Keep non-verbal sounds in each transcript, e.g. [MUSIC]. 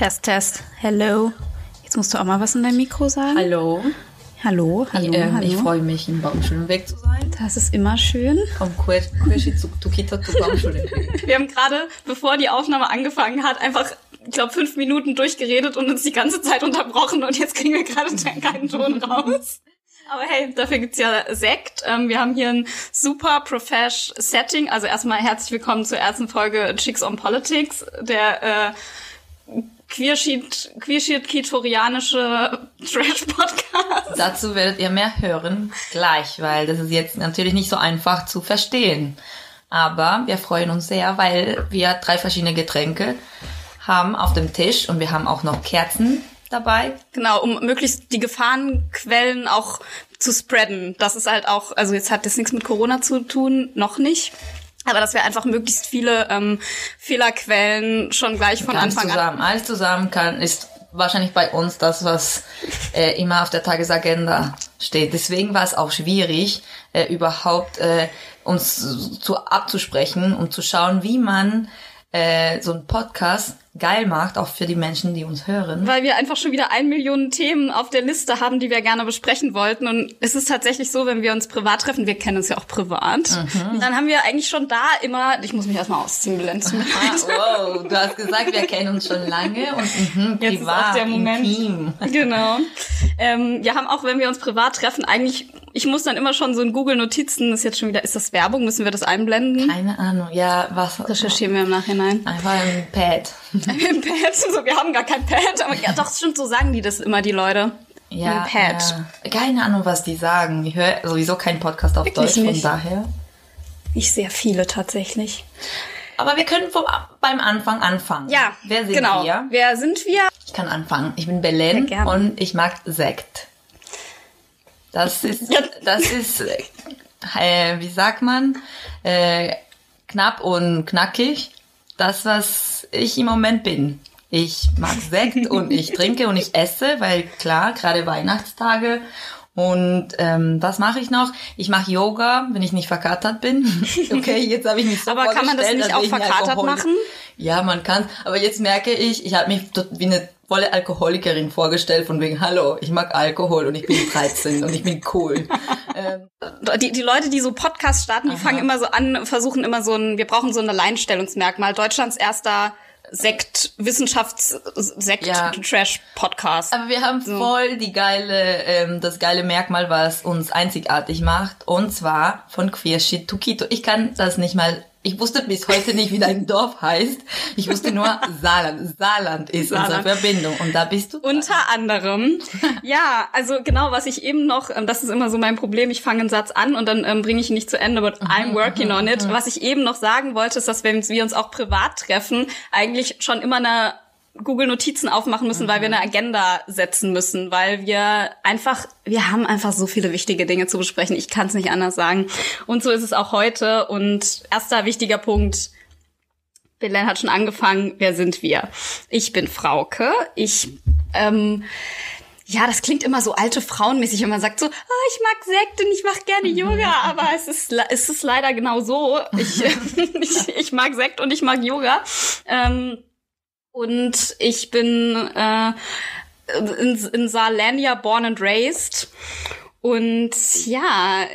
Test, Test. Hello. Jetzt musst du auch mal was in dein Mikro sagen. Hallo. Hallo, hallo, ich, ähm, hallo. Ich freue mich, im Baumschulenweg zu sein. Das ist immer schön. [LAUGHS] Wir haben gerade, bevor die Aufnahme angefangen hat, einfach, ich glaube, fünf Minuten durchgeredet und uns die ganze Zeit unterbrochen und jetzt kriegen wir gerade [LAUGHS] keinen Ton raus. Aber hey, dafür gibt's ja Sekt. Ähm, wir haben hier ein super profesh Setting. Also erstmal herzlich willkommen zur ersten Folge Chicks on Politics, der äh, Queersheet, Queersheet-Kitorianische Trash-Podcast. Dazu werdet ihr mehr hören gleich, weil das ist jetzt natürlich nicht so einfach zu verstehen. Aber wir freuen uns sehr, weil wir drei verschiedene Getränke haben auf dem Tisch und wir haben auch noch Kerzen dabei. Genau, um möglichst die Gefahrenquellen auch zu spreaden. Das ist halt auch, also jetzt hat das nichts mit Corona zu tun, noch nicht. Aber dass wir einfach möglichst viele ähm, Fehlerquellen schon gleich von Ganz Anfang zusammen, an. Alles zusammen kann, ist wahrscheinlich bei uns das, was äh, immer auf der Tagesagenda steht. Deswegen war es auch schwierig, äh, überhaupt äh, uns zu abzusprechen und zu schauen, wie man äh, so einen Podcast geil macht, auch für die Menschen, die uns hören. Weil wir einfach schon wieder ein Million Themen auf der Liste haben, die wir gerne besprechen wollten. Und es ist tatsächlich so, wenn wir uns privat treffen, wir kennen uns ja auch privat, Mhm. dann haben wir eigentlich schon da immer, ich muss mich erstmal ausziehen, Bilanz. [LAUGHS] Ah, wow, du hast gesagt, wir kennen uns schon lange und mhm, Jetzt ist privat, auch der Moment. intim. Genau. Ähm, wir haben auch, wenn wir uns privat treffen, eigentlich, ich muss dann immer schon so in Google Notizen, das ist jetzt schon wieder, ist das Werbung? Müssen wir das einblenden? Keine Ahnung, ja, was? Recherchieren wir im Nachhinein. Einfach ein Pad. Im Pad, so, wir haben gar kein Pad, aber ja, doch, stimmt, so sagen die das immer, die Leute. Ja, Ein Pad. ja. Keine Ahnung, was die sagen. Ich höre sowieso keinen Podcast auf Wirklich Deutsch, von nicht. daher. Ich sehr viele tatsächlich. Aber wir können vom, beim Anfang anfangen. Ja, Wer sind genau. wir? Wer sind wir? Ich kann anfangen. Ich bin Belen und ich mag Sekt. Das [LAUGHS] ist, Ja. das ist, äh, wie sagt man, äh, knapp und knackig. Das, was ich im Moment bin. Ich mag [LAUGHS] Sekt und ich trinke und ich esse, weil klar, gerade Weihnachtstage. Und ähm, was mache ich noch? Ich mache Yoga, wenn ich nicht verkatert bin. [LAUGHS] Okay, jetzt habe ich mich so Aber kann man das nicht auch verkatert machen? Ja, man kann. Aber jetzt merke ich, ich habe mich dort wie eine volle Alkoholikerin vorgestellt, von wegen, hallo, ich mag Alkohol und ich bin 13 und ich bin cool. [LAUGHS] ähm, Die, die Leute, die so Podcasts starten, die fangen immer so an, versuchen immer so ein, wir brauchen so ein Alleinstellungsmerkmal. Deutschlands erster Sekt, Wissenschafts-Sekt, Ja. Trash-Podcast. aber wir haben voll die geile, ähm, das geile Merkmal, was uns einzigartig macht. Und zwar von Queershit to Quito. Ich kann das nicht mal, ich wusste bis heute nicht, wie dein Dorf heißt. Ich wusste nur Saarland. Saarland ist unsere Saarland. Verbindung. Und da bist du. Unter anderem. [LAUGHS] Ja, also genau, was ich eben noch, ähm, das ist immer so mein Problem, ich fange einen Satz an und dann ähm, bringe ich ihn nicht zu Ende, but I'm working on it. Was ich eben noch sagen wollte, ist, dass wenn wir uns auch privat treffen, eigentlich schon immer eine Google Notizen aufmachen müssen, weil wir eine Agenda setzen müssen, weil wir einfach, wir haben einfach so viele wichtige Dinge zu besprechen. Ich kann es nicht anders sagen. Und so ist es auch heute. Und erster wichtiger Punkt, Belen hat schon angefangen. Wer sind wir? Ich bin Frauke. Ich, ähm, ja, das klingt immer so alte Frauenmäßig, wenn man sagt so, ah, ich mag Sekt und ich mache gerne Yoga, aber es ist, es ist leider genau so. Ich, [LAUGHS] ich, ich mag Sekt und ich mag Yoga. Ähm, und ich bin äh, in, in Saarlandia born and raised. Und ja,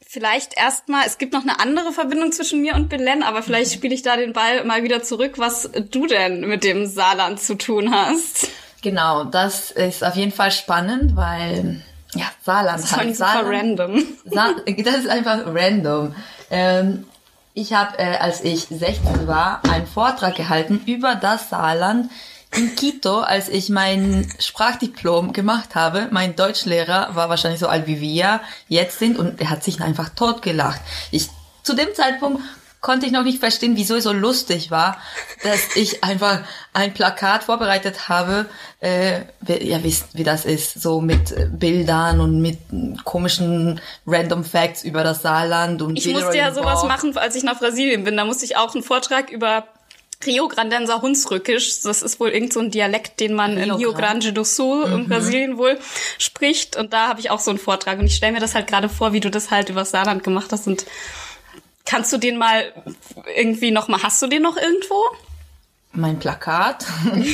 vielleicht erstmal, es gibt noch eine andere Verbindung zwischen mir und Belen, aber vielleicht spiele ich da den Ball mal wieder zurück, was du denn mit dem Saarland zu tun hast. Genau, das ist auf jeden Fall spannend, weil ja, Saarland Das ist halt. Saarland, random. Sa das ist einfach random. Ähm, ich habe, äh, als ich 16 war, einen Vortrag gehalten über das Saarland in Quito, als ich mein Sprachdiplom gemacht habe. Mein Deutschlehrer war wahrscheinlich so alt wie wir jetzt sind und er hat sich einfach totgelacht. Ich, zu dem Zeitpunkt konnte ich noch nicht verstehen, wieso es so lustig war, dass ich einfach ein Plakat vorbereitet habe. Äh, ihr wisst, wie das ist, so mit Bildern und mit komischen Random Facts über das Saarland und Ich Bilder musste ja sowas Bauch. machen, als ich nach Brasilien bin. Da musste ich auch einen Vortrag über Rio Grandenser Hunsrückisch. Das ist wohl irgend so ein Dialekt, den man in Rio Rio Grande. Do Sul in Brasilien wohl spricht. Und da habe ich auch so einen Vortrag. Und ich stelle mir das halt gerade vor, wie du das halt über das Saarland gemacht hast. Und kannst du den mal irgendwie noch mal, hast du den noch irgendwo? mein Plakat, [LAUGHS] mein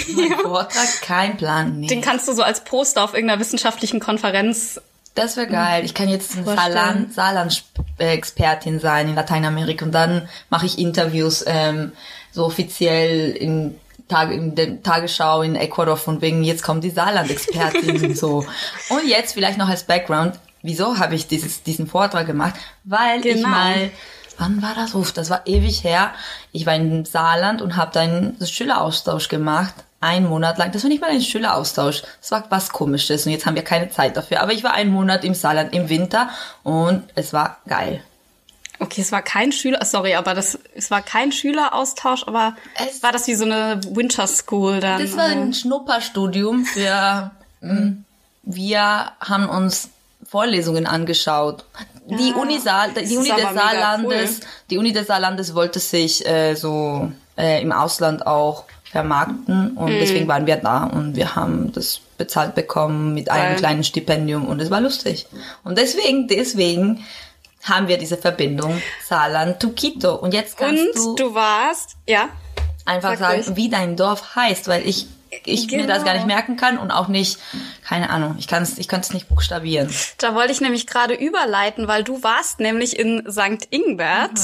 Vortrag, kein Plan. Nee. Den kannst du so als Poster auf irgendeiner wissenschaftlichen Konferenz. Das wäre geil. Ich kann jetzt. Saarland, Saarland-Expertin sein in Lateinamerika und dann mache ich Interviews ähm, so offiziell in, in der Tagesschau in Ecuador von wegen, jetzt kommt die Saarland-Expertin und so. [LAUGHS] Und jetzt vielleicht noch als Background, wieso habe ich dieses, diesen Vortrag gemacht? Weil ich Genau. mal, wann war das? Uff, das war ewig her. Ich war in Saarland und habe da einen Schüleraustausch gemacht. Ein Monat lang. Das war nicht mal ein Schüleraustausch. Das war was komisches und jetzt haben wir keine Zeit dafür. Aber ich war einen Monat im Saarland im Winter und es war geil. Okay, es war kein Schüler, sorry, aber das, es war kein Schüleraustausch, aber Es- war das wie so eine Winter School dann? Das war ein Schnupperstudium für, [LAUGHS] mm, wir haben uns Vorlesungen angeschaut. Die Ah, Uni, Saar, die Uni des Saarlandes, cool. die Uni des Saarlandes wollte sich äh, so äh, im Ausland auch vermarkten und Mhm. deswegen waren wir da und wir haben das bezahlt bekommen mit einem Geil. kleinen Stipendium und es war lustig. Und deswegen, deswegen haben wir diese Verbindung Saarland to Quito. Und jetzt kannst Und du warst, ja, einfach Sag sagen, ruhig. wie dein Dorf heißt, weil ich ich mir das Genau. gar nicht merken kann und auch nicht, keine Ahnung, ich kann es ich kann's nicht buchstabieren. da wollte ich nämlich gerade überleiten, weil du warst nämlich in St. Ingbert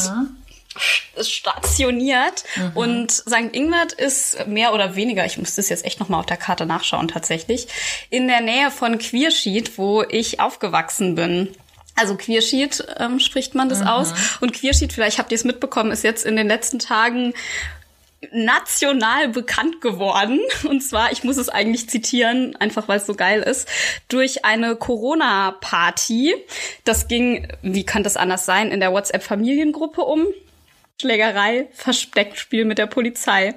stationiert und St. Ingbert ist mehr oder weniger, ich muss das jetzt echt nochmal auf der Karte nachschauen tatsächlich, in der Nähe von Quierschied, wo ich aufgewachsen bin. Also Quierschied ähm, spricht man das aus. Und Quierschied, vielleicht habt ihr es mitbekommen, ist jetzt in den letzten Tagen national bekannt geworden. Und zwar, ich muss es eigentlich zitieren, einfach weil es so geil ist, durch eine Corona-Party. Das ging, wie kann das anders sein, in der WhatsApp-Familiengruppe um. Schlägerei, Versteckspiel mit der Polizei.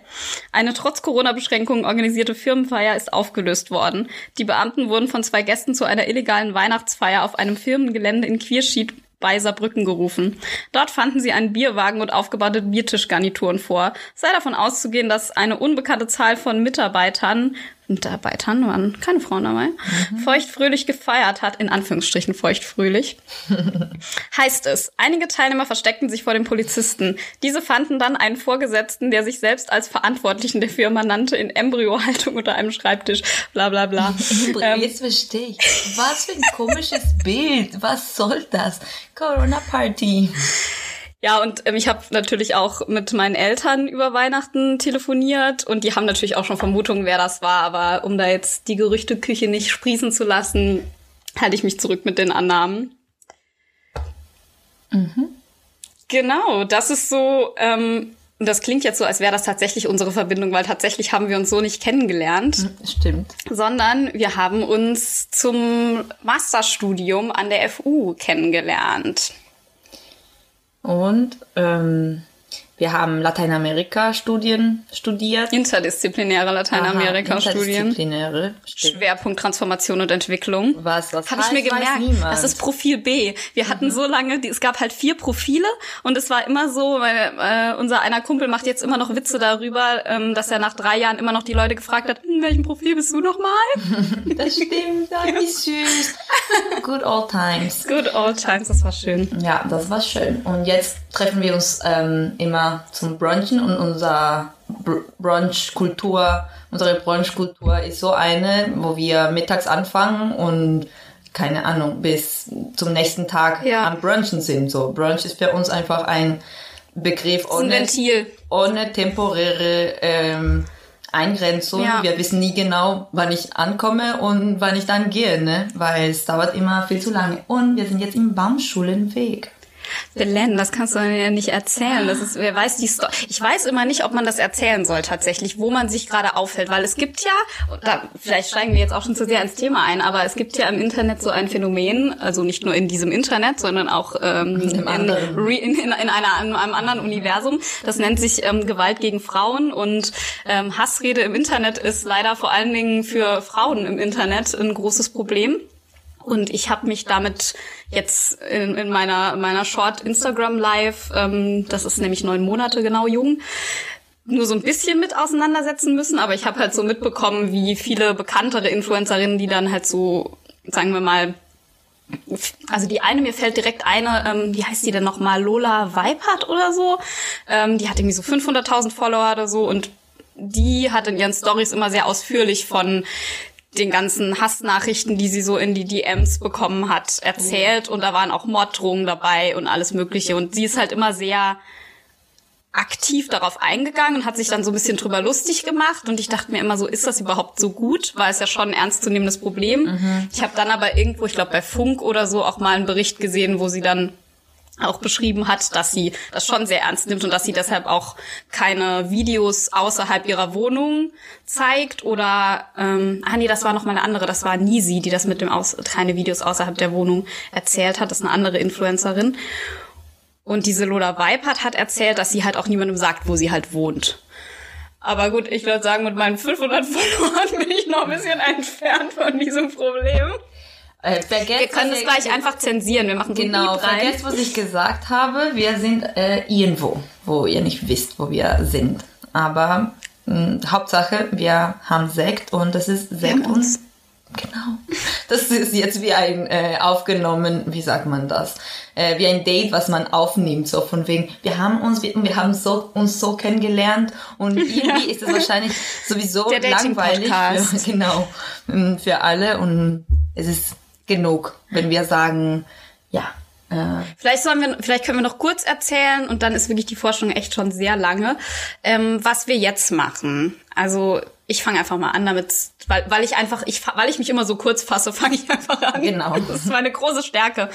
Eine trotz Corona-Beschränkungen organisierte Firmenfeier ist aufgelöst worden. Die Beamten wurden von zwei Gästen zu einer illegalen Weihnachtsfeier auf einem Firmengelände in Quierschied bei Saarbrücken gerufen. Dort fanden sie einen Bierwagen und aufgebaute Biertischgarnituren vor. Sei davon auszugehen, dass eine unbekannte Zahl von Mitarbeitern, Mitarbeitern waren keine Frauen dabei, feuchtfröhlich gefeiert hat, in Anführungsstrichen feuchtfröhlich. [LAUGHS] Heißt es, einige Teilnehmer versteckten sich vor den Polizisten. Diese fanden dann einen Vorgesetzten, der sich selbst als Verantwortlichen der Firma nannte, in Embryohaltung unter einem Schreibtisch, bla bla bla. [LAUGHS] ähm, Jetzt verstehe ich. Was für ein komisches Bild. Was soll das? Corona Party. Ja, und ähm, ich habe natürlich auch mit meinen Eltern über Weihnachten telefoniert und die haben natürlich auch schon Vermutungen, wer das war, aber um da jetzt die Gerüchteküche nicht sprießen zu lassen, halte ich mich zurück mit den Annahmen. Genau, das ist so, ähm, das klingt jetzt so, als wäre das tatsächlich unsere Verbindung, weil tatsächlich haben wir uns so nicht kennengelernt Stimmt. sondern wir haben uns zum Masterstudium an der FU kennengelernt. Und ähm, wir haben Lateinamerika-Studien studiert. Interdisziplinäre Lateinamerika-Studien. Interdisziplinäre. Schwerpunkt Transformation und Entwicklung. Was, was Habe ich mir gemerkt. Das ist Profil B. Wir hatten Mhm. so lange, die, es gab halt vier Profile und es war immer so, weil, äh, unser einer Kumpel macht jetzt immer noch Witze darüber, ähm, dass er nach drei Jahren immer noch die Leute gefragt hat, in welchem Profil bist du nochmal? [LAUGHS] Das stimmt. Ah, wie [LAUGHS] süß. Good old times. Good old times, das war schön. Ja, das war schön. Und jetzt treffen wir uns ähm, immer zum Brunchen und unser Br Brunch-Kultur, unsere Brunch-Kultur ist so eine, wo wir mittags anfangen und keine Ahnung, bis zum nächsten Tag Ja. am Brunchen sind. So, Brunch ist für uns einfach ein Begriff ein ohne, Ventil. ohne temporäre ähm, Eingrenzung. Ja. Wir wissen nie genau, wann ich ankomme und wann ich dann gehe, ne? Weil es dauert immer viel zu lange. Und wir sind jetzt im Baumschulenweg. Belen, das kannst du ja nicht erzählen. Das ist, wer weiß die Story. Ich weiß immer nicht, ob man das erzählen soll tatsächlich, wo man sich gerade aufhält, weil es gibt ja, da, vielleicht steigen wir jetzt auch schon zu sehr ins Thema ein, aber es gibt ja im Internet so ein Phänomen, also nicht nur in diesem Internet, sondern auch ähm, in, in, in, einer, in einem anderen Universum. Das nennt sich ähm, Gewalt gegen Frauen und ähm, Hassrede im Internet ist leider vor allen Dingen für Frauen im Internet ein großes Problem. Und ich habe mich damit jetzt in, in meiner meiner Short Instagram Live, ähm, das ist nämlich neun Monate genau jung, nur so ein bisschen mit auseinandersetzen müssen. Aber ich habe halt so mitbekommen, wie viele bekanntere Influencerinnen, die dann halt so, sagen wir mal, also die eine, mir fällt direkt eine, ähm, wie heißt die denn nochmal, Lola Weipert oder so. Ähm, die hat irgendwie so 500.000 Follower oder so und die hat in ihren Stories immer sehr ausführlich von den ganzen Hassnachrichten, die sie so in die DMs bekommen hat, erzählt. Und da waren auch Morddrohungen dabei und alles Mögliche. Und sie ist halt immer sehr aktiv darauf eingegangen und hat sich dann so ein bisschen drüber lustig gemacht. Und ich dachte mir immer so, ist das überhaupt so gut? Weil es ja schon ein ernstzunehmendes Problem. Mhm. Ich habe dann aber irgendwo, ich glaube bei Funk oder so, auch mal einen Bericht gesehen, wo sie dann auch beschrieben hat, dass sie das schon sehr ernst nimmt und dass sie deshalb auch keine Videos außerhalb ihrer Wohnung zeigt oder ähm, ah nee, das war noch mal eine andere, das war Nisi, die das mit dem Aus keine Videos außerhalb der Wohnung erzählt hat, das ist eine andere Influencerin und diese Lola Weipert hat erzählt, dass sie halt auch niemandem sagt, wo sie halt wohnt. Aber gut, ich würde sagen, mit meinen 500 Followern [LAUGHS] bin ich noch ein bisschen entfernt von diesem Problem. Äh, vergesst, wir können es gleich einfach zensieren. Wir machen genau. Vergesst, was ich gesagt habe. Wir sind äh, irgendwo, wo ihr nicht wisst, wo wir sind. Aber mh, Hauptsache, wir haben Sekt und das ist Sekt und Genau. [LAUGHS] Das ist jetzt wie ein äh, aufgenommen, wie sagt man das? Äh, wie ein Date, was man aufnimmt, so von wegen, wir haben uns, wir, wir haben so, uns so kennengelernt und [LAUGHS] irgendwie ja. ist es wahrscheinlich sowieso langweilig. Für, [LAUGHS] genau, mm, für alle und es ist genug, wenn wir sagen, ja, äh. Vielleicht sollen wir, vielleicht können wir noch kurz erzählen und dann ist wirklich die Forschung echt schon sehr lange, ähm, was wir jetzt machen. Also ich fange einfach mal an damit, weil, weil ich einfach, ich, weil ich mich immer so kurz fasse, [LAUGHS] fange ich einfach an. Genau. Das ist meine große Stärke.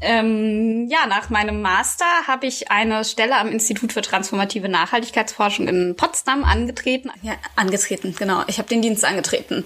Ähm, ja, nach meinem Master habe ich eine Stelle am Institut für transformative Nachhaltigkeitsforschung in Potsdam angetreten. Ja, angetreten, genau. Ich habe den Dienst angetreten.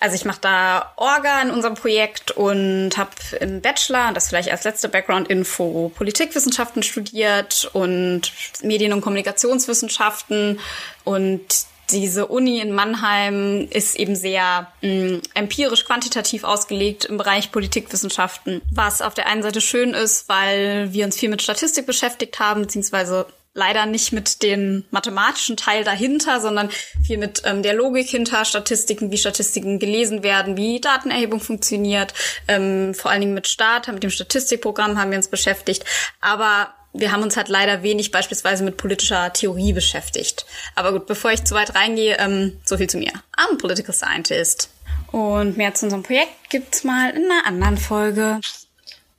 Also ich mache da Orga in unserem Projekt und habe im Bachelor, das vielleicht als letzte Background-Info, Politikwissenschaften studiert und Medien- und Kommunikationswissenschaften und diese Uni in Mannheim ist eben sehr mh, mm, empirisch quantitativ ausgelegt im Bereich Politikwissenschaften, was auf der einen Seite schön ist, weil wir uns viel mit Statistik beschäftigt haben, beziehungsweise leider nicht mit dem mathematischen Teil dahinter, sondern viel mit ähm, der Logik hinter Statistiken, wie Statistiken gelesen werden, wie Datenerhebung funktioniert. Ähm, vor allen Dingen mit Start, mit dem Statistikprogramm haben wir uns beschäftigt. Aber wir haben uns halt leider wenig beispielsweise mit politischer Theorie beschäftigt. Aber gut, bevor ich zu weit reingehe, ähm, so viel zu mir. I'm a political scientist. Und mehr zu unserem Projekt gibt's mal in einer anderen Folge.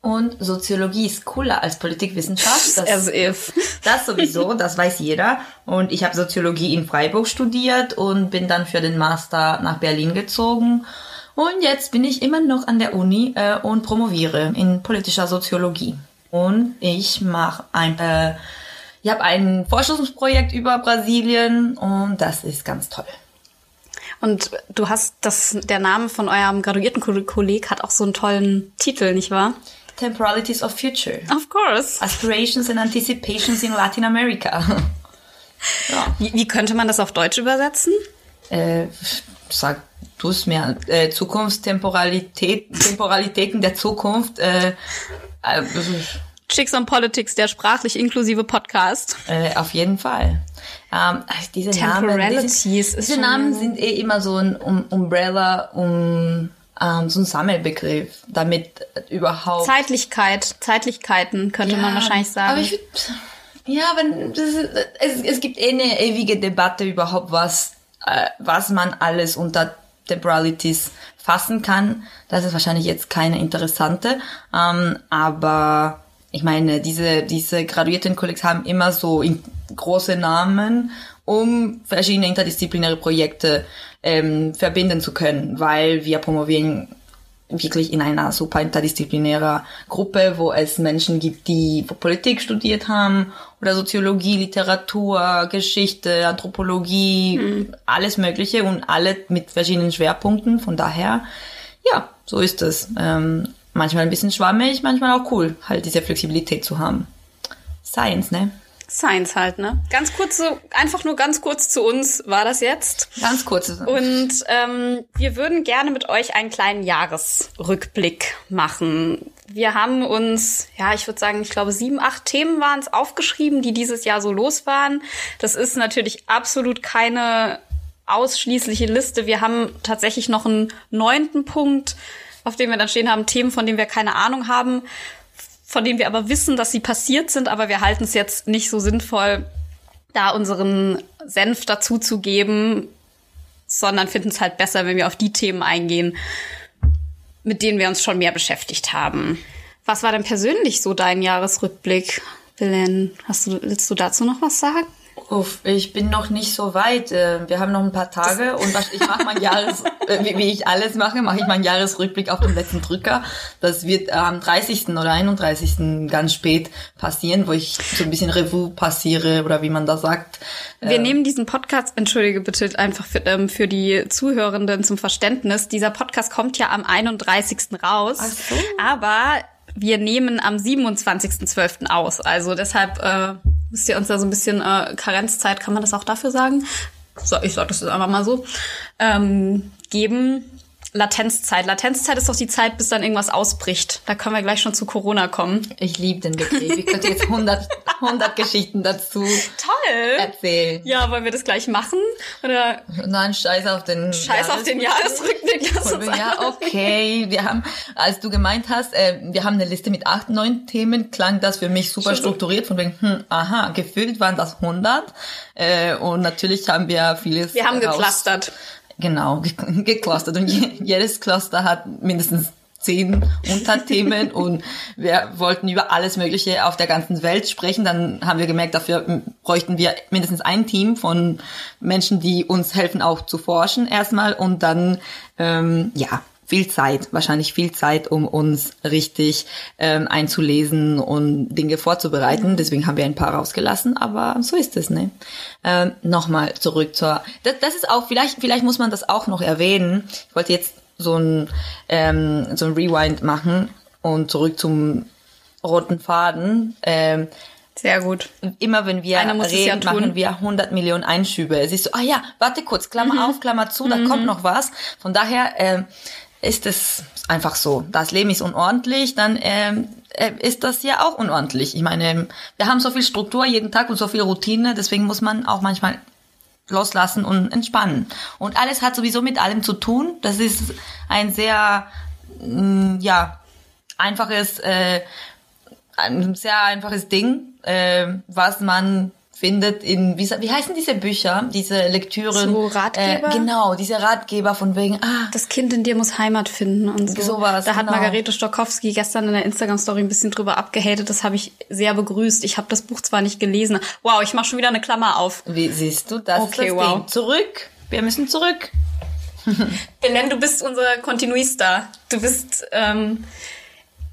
Und Soziologie ist cooler als Politikwissenschaft. [LAUGHS] Das, As das sowieso, das weiß jeder. Und ich habe Soziologie in Freiburg studiert und bin dann für den Master nach Berlin gezogen. Und jetzt bin ich immer noch an der Uni äh, und promoviere in politischer Soziologie und ich mache ein, äh, ich habe ein Forschungsprojekt über Brasilien und das ist ganz toll. Und du hast das, der Name von eurem graduierten Kolleg hat auch so einen tollen Titel, nicht wahr? Temporalities of Future. Of course. Aspirations and Anticipations in Latin America. [LAUGHS] ja. wie, wie, könnte man das auf Deutsch übersetzen? Äh, sag du es mir. Äh, Zukunftstemporalität, Temporalitäten der Zukunft. Äh, äh, Chicks on Politics, der sprachlich inklusive Podcast. Äh, auf jeden Fall. Ähm, diese Namen, diese, diese Namen sind eh immer so ein um, Umbrella, um ähm, so ein Sammelbegriff, damit überhaupt Zeitlichkeit, Zeitlichkeiten könnte ja, man wahrscheinlich sagen. Aber ich würd, ja, wenn das ist, es, es gibt eh eine ewige Debatte überhaupt, was äh, was man alles unter Temporalities fassen kann. Das ist wahrscheinlich jetzt keine interessante, ähm, aber ich meine, diese, diese graduierten Kollegs haben immer so große Namen, um verschiedene interdisziplinäre Projekte ähm, verbinden zu können, weil wir promovieren wirklich in einer super interdisziplinärer Gruppe, wo es Menschen gibt, die Politik studiert haben oder Soziologie, Literatur, Geschichte, Anthropologie, mhm. alles Mögliche und alle mit verschiedenen Schwerpunkten. Von daher, ja, so ist es. Ähm, manchmal ein bisschen schwammig, manchmal auch cool, halt diese Flexibilität zu haben. Science, ne? Science halt, ne? Ganz kurz so, einfach nur ganz kurz zu uns war das jetzt. Ganz kurz. Und ähm, wir würden gerne mit euch einen kleinen Jahresrückblick machen. Wir haben uns, ja, ich würde sagen, ich glaube, sieben, acht Themen waren es aufgeschrieben, die dieses Jahr so los waren. Das ist natürlich absolut keine ausschließliche Liste. Wir haben tatsächlich noch einen neunten Punkt, auf dem wir dann stehen haben, Themen, von denen wir keine Ahnung haben von denen wir aber wissen, dass sie passiert sind, aber wir halten es jetzt nicht so sinnvoll, da unseren Senf dazu zu geben, sondern finden es halt besser, wenn wir auf die Themen eingehen, mit denen wir uns schon mehr beschäftigt haben. Was war denn persönlich so dein Jahresrückblick, Belen? Hast du, willst du dazu noch was sagen? Uff, ich bin noch nicht so weit. Äh, Wir haben noch ein paar Tage und ich mache mein Jahres, äh, wie ich alles mache, mache ich meinen Jahresrückblick auf dem letzten Drücker. Das wird am 30. oder 31. ganz spät passieren, wo ich so ein bisschen Revue passiere oder wie man das sagt. Wir nehmen diesen Podcast, entschuldige bitte einfach für, ähm, für die Zuhörenden zum Verständnis. Dieser Podcast kommt ja am 31. raus. Ach so. Aber wir nehmen am 27.12. aus. Also deshalb äh, müsst ihr uns da so ein bisschen äh, Karenzzeit, kann man das auch dafür sagen? So, ich sag das jetzt einfach mal so. Ähm, geben. Latenzzeit. Latenzzeit ist doch die Zeit, bis dann irgendwas ausbricht. Da können wir gleich schon zu Corona kommen. Ich liebe den Begriff. Ich könnte jetzt 100, 100 Geschichten dazu Toll! erzählen. Ja, wollen wir das gleich machen? Oder Nein, scheiß auf den Scheiß auf den Jahresrückblick. Lass uns ja, okay. Wir haben, als du gemeint hast, äh, wir haben eine Liste mit acht, neun Themen, klang das für mich super Schon so. strukturiert, von wegen, hm, aha, gefühlt waren das 100. Äh, und natürlich haben wir vieles Wir haben geclustert. Genau, [LAUGHS] ge geclustert. Und je, jedes Cluster hat mindestens zehn Unterthemen [LAUGHS] und wir wollten über alles Mögliche auf der ganzen Welt sprechen. Dann haben wir gemerkt, dafür bräuchten wir mindestens ein Team von Menschen, die uns helfen, auch zu forschen erstmal und dann, ähm, ja, viel Zeit, wahrscheinlich viel Zeit, um uns richtig ähm, einzulesen und Dinge vorzubereiten. Deswegen haben wir ein paar rausgelassen, aber so ist es, ne? Ähm, Nochmal zurück zur. Das, das ist auch vielleicht, vielleicht muss man das auch noch erwähnen. Ich wollte jetzt so ein ähm, so ein Rewind machen und zurück zum roten Faden. Ähm, Sehr gut. immer wenn wir ja reden, tun. machen wir 100 Millionen Einschübe. Es ist so, ah ja, warte kurz, Klammer Mhm. auf, Klammer zu, da kommt noch was. Von daher ähm, ist es einfach so. Das Leben ist unordentlich, dann ähm, äh, ist das ja auch unordentlich. Ich meine, wir haben so viel Struktur jeden Tag und so viel Routine, deswegen muss man auch manchmal loslassen und entspannen. Und alles hat sowieso mit allem zu tun. Das ist ein sehr, mm, ja, einfaches, äh, ein sehr einfaches Ding, äh, was man findet in, wie, wie heißen diese Bücher, diese Lektüren? So Ratgeber? Äh, genau, diese Ratgeber von wegen, ah, Das Kind in dir muss Heimat finden und so. Sowas, da hat genau. Margarete Stokowski gestern in der Instagram-Story ein bisschen drüber abgehatet. Das habe ich sehr begrüßt. Ich habe das Buch zwar nicht gelesen. Wow, ich mache schon wieder eine Klammer auf. wie siehst du, das Okay, das wow. Ding. Zurück, wir müssen zurück. Belen, du bist unser Continuista. Du bist, ähm,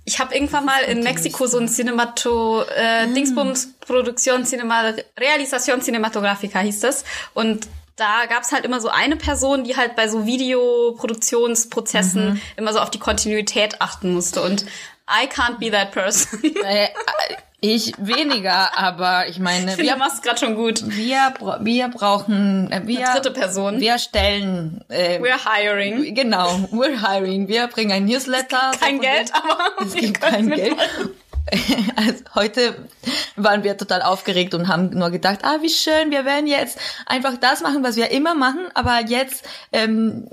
ich habe irgendwann mal in Mexiko so ein Cinemato, äh, Dingsbums Produktion Cinema, Realización Cinematográfica hieß das. Und da gab's halt immer so eine Person, die halt bei so Videoproduktionsprozessen immer so auf die Kontinuität achten musste. Und I can't be that person. [LAUGHS] Ich weniger, aber ich meine, Ich wir machst grad schon gut. wir, wir brauchen, äh, wir, Eine dritte Person. wir stellen, äh, We're hiring. genau, we're hiring, wir bringen ein Newsletter. Kein Geld, wegen- aber es gibt kein Geld. Also heute waren wir total aufgeregt und haben nur gedacht, ah, wie schön, wir werden jetzt einfach das machen, was wir immer machen, aber jetzt ähm,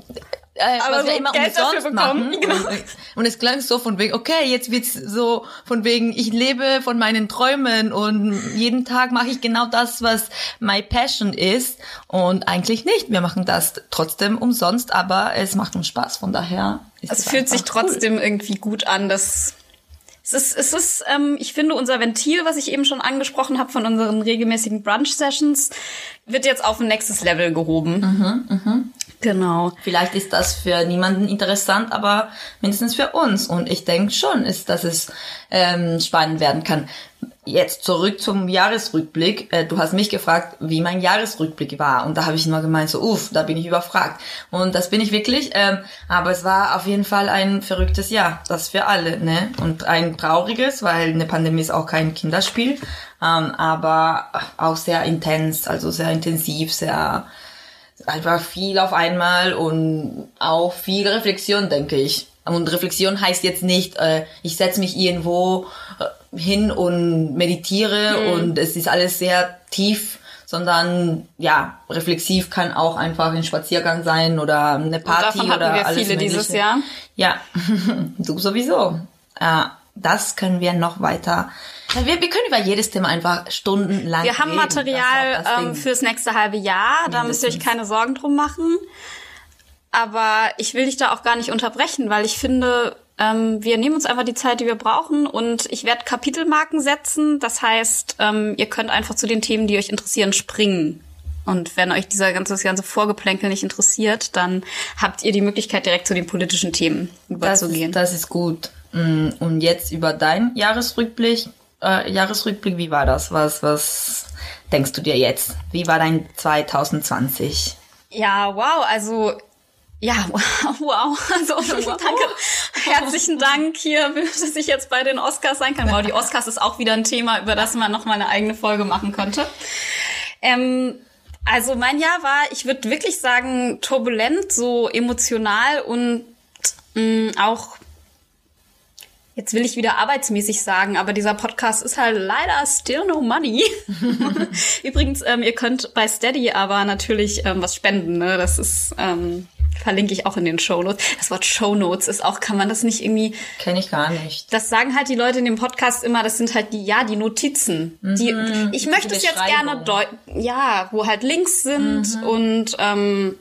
äh, Aber was wir so immer Geld umsonst machen. genau. Und, und es klang so von wegen, okay, jetzt wird's so von wegen, ich lebe von meinen Träumen und jeden Tag mache ich genau das, was my passion ist. Und eigentlich nicht. Wir machen das trotzdem umsonst, aber es macht uns Spaß. Von daher ist Es fühlt sich einfach cool. trotzdem irgendwie gut an, dass es ist, es ist ähm, ich finde, unser Ventil, was ich eben schon angesprochen habe von unseren regelmäßigen Brunch-Sessions, wird jetzt auf ein nächstes Level gehoben. Genau. Vielleicht ist das für niemanden interessant, aber mindestens für uns. Und ich denke schon, ist, dass es ähm, spannend werden kann. Jetzt zurück zum Jahresrückblick. Äh, du hast mich gefragt, wie mein Jahresrückblick war. Und da habe ich nur gemeint, so, uff, da bin ich überfragt. Und das bin ich wirklich. Ähm, aber es war auf jeden Fall ein verrücktes Jahr. Das für alle. ne? Und ein trauriges, weil eine Pandemie ist auch kein Kinderspiel. Ähm, aber auch sehr intens, also sehr intensiv, sehr einfach viel auf einmal und auch viel Reflexion, denke ich. Und Reflexion heißt jetzt nicht, äh, ich setze mich irgendwo äh, hin und meditiere und es ist alles sehr tief, sondern ja, reflexiv kann auch einfach ein Spaziergang sein oder eine Party davon hatten oder wir alles viele Mögliche. dieses Jahr. Ja, [LAUGHS] du sowieso. Äh, das können wir noch weiter Wir, wir können über jedes Thema einfach stundenlang Wir haben reden. Das Material das ähm, Ding. fürs nächste halbe Jahr, da müsst ihr euch keine Sorgen drum machen. Aber ich will dich da auch gar nicht unterbrechen, weil ich finde, ähm, wir nehmen uns einfach die Zeit, die wir brauchen und ich werde Kapitelmarken setzen. Das heißt, ähm, ihr könnt einfach zu den Themen, die euch interessieren, springen. Und wenn euch dieser ganze, das ganze Vorgeplänkel nicht interessiert, dann habt ihr die Möglichkeit, direkt zu den politischen Themen das überzugehen. ist, das ist gut. Mm, Und jetzt über deinen Jahresrückblick. Äh, Jahresrückblick, wie war das? Was, was denkst du dir jetzt? Wie war dein 2020? Ja, wow, also ja, wow, [LAUGHS] wow. Also [LAUGHS] danke, herzlichen Dank hier, [LAUGHS] dass ich jetzt bei den Oscars sein kann. Wow, die Oscars ist auch wieder ein Thema, über das man noch mal eine eigene Folge machen könnte. Ähm, also mein Jahr war, ich würde wirklich sagen, turbulent, so emotional und mh, auch Jetzt will ich wieder arbeitsmäßig sagen, aber dieser Podcast ist halt leider still no money. Übrigens, ähm, ihr könnt bei Steady aber natürlich ähm, was spenden. Ne? Das ist ähm, verlinke ich auch in den Show Notes. Das Wort Show Notes ist auch, kann man das nicht irgendwie? Kenne ich gar nicht. Das sagen halt die Leute in dem Podcast immer. Das sind halt die, ja, die Notizen. Die, ich möchte die es jetzt gerne deuten. Ja, wo halt Links sind und ähm,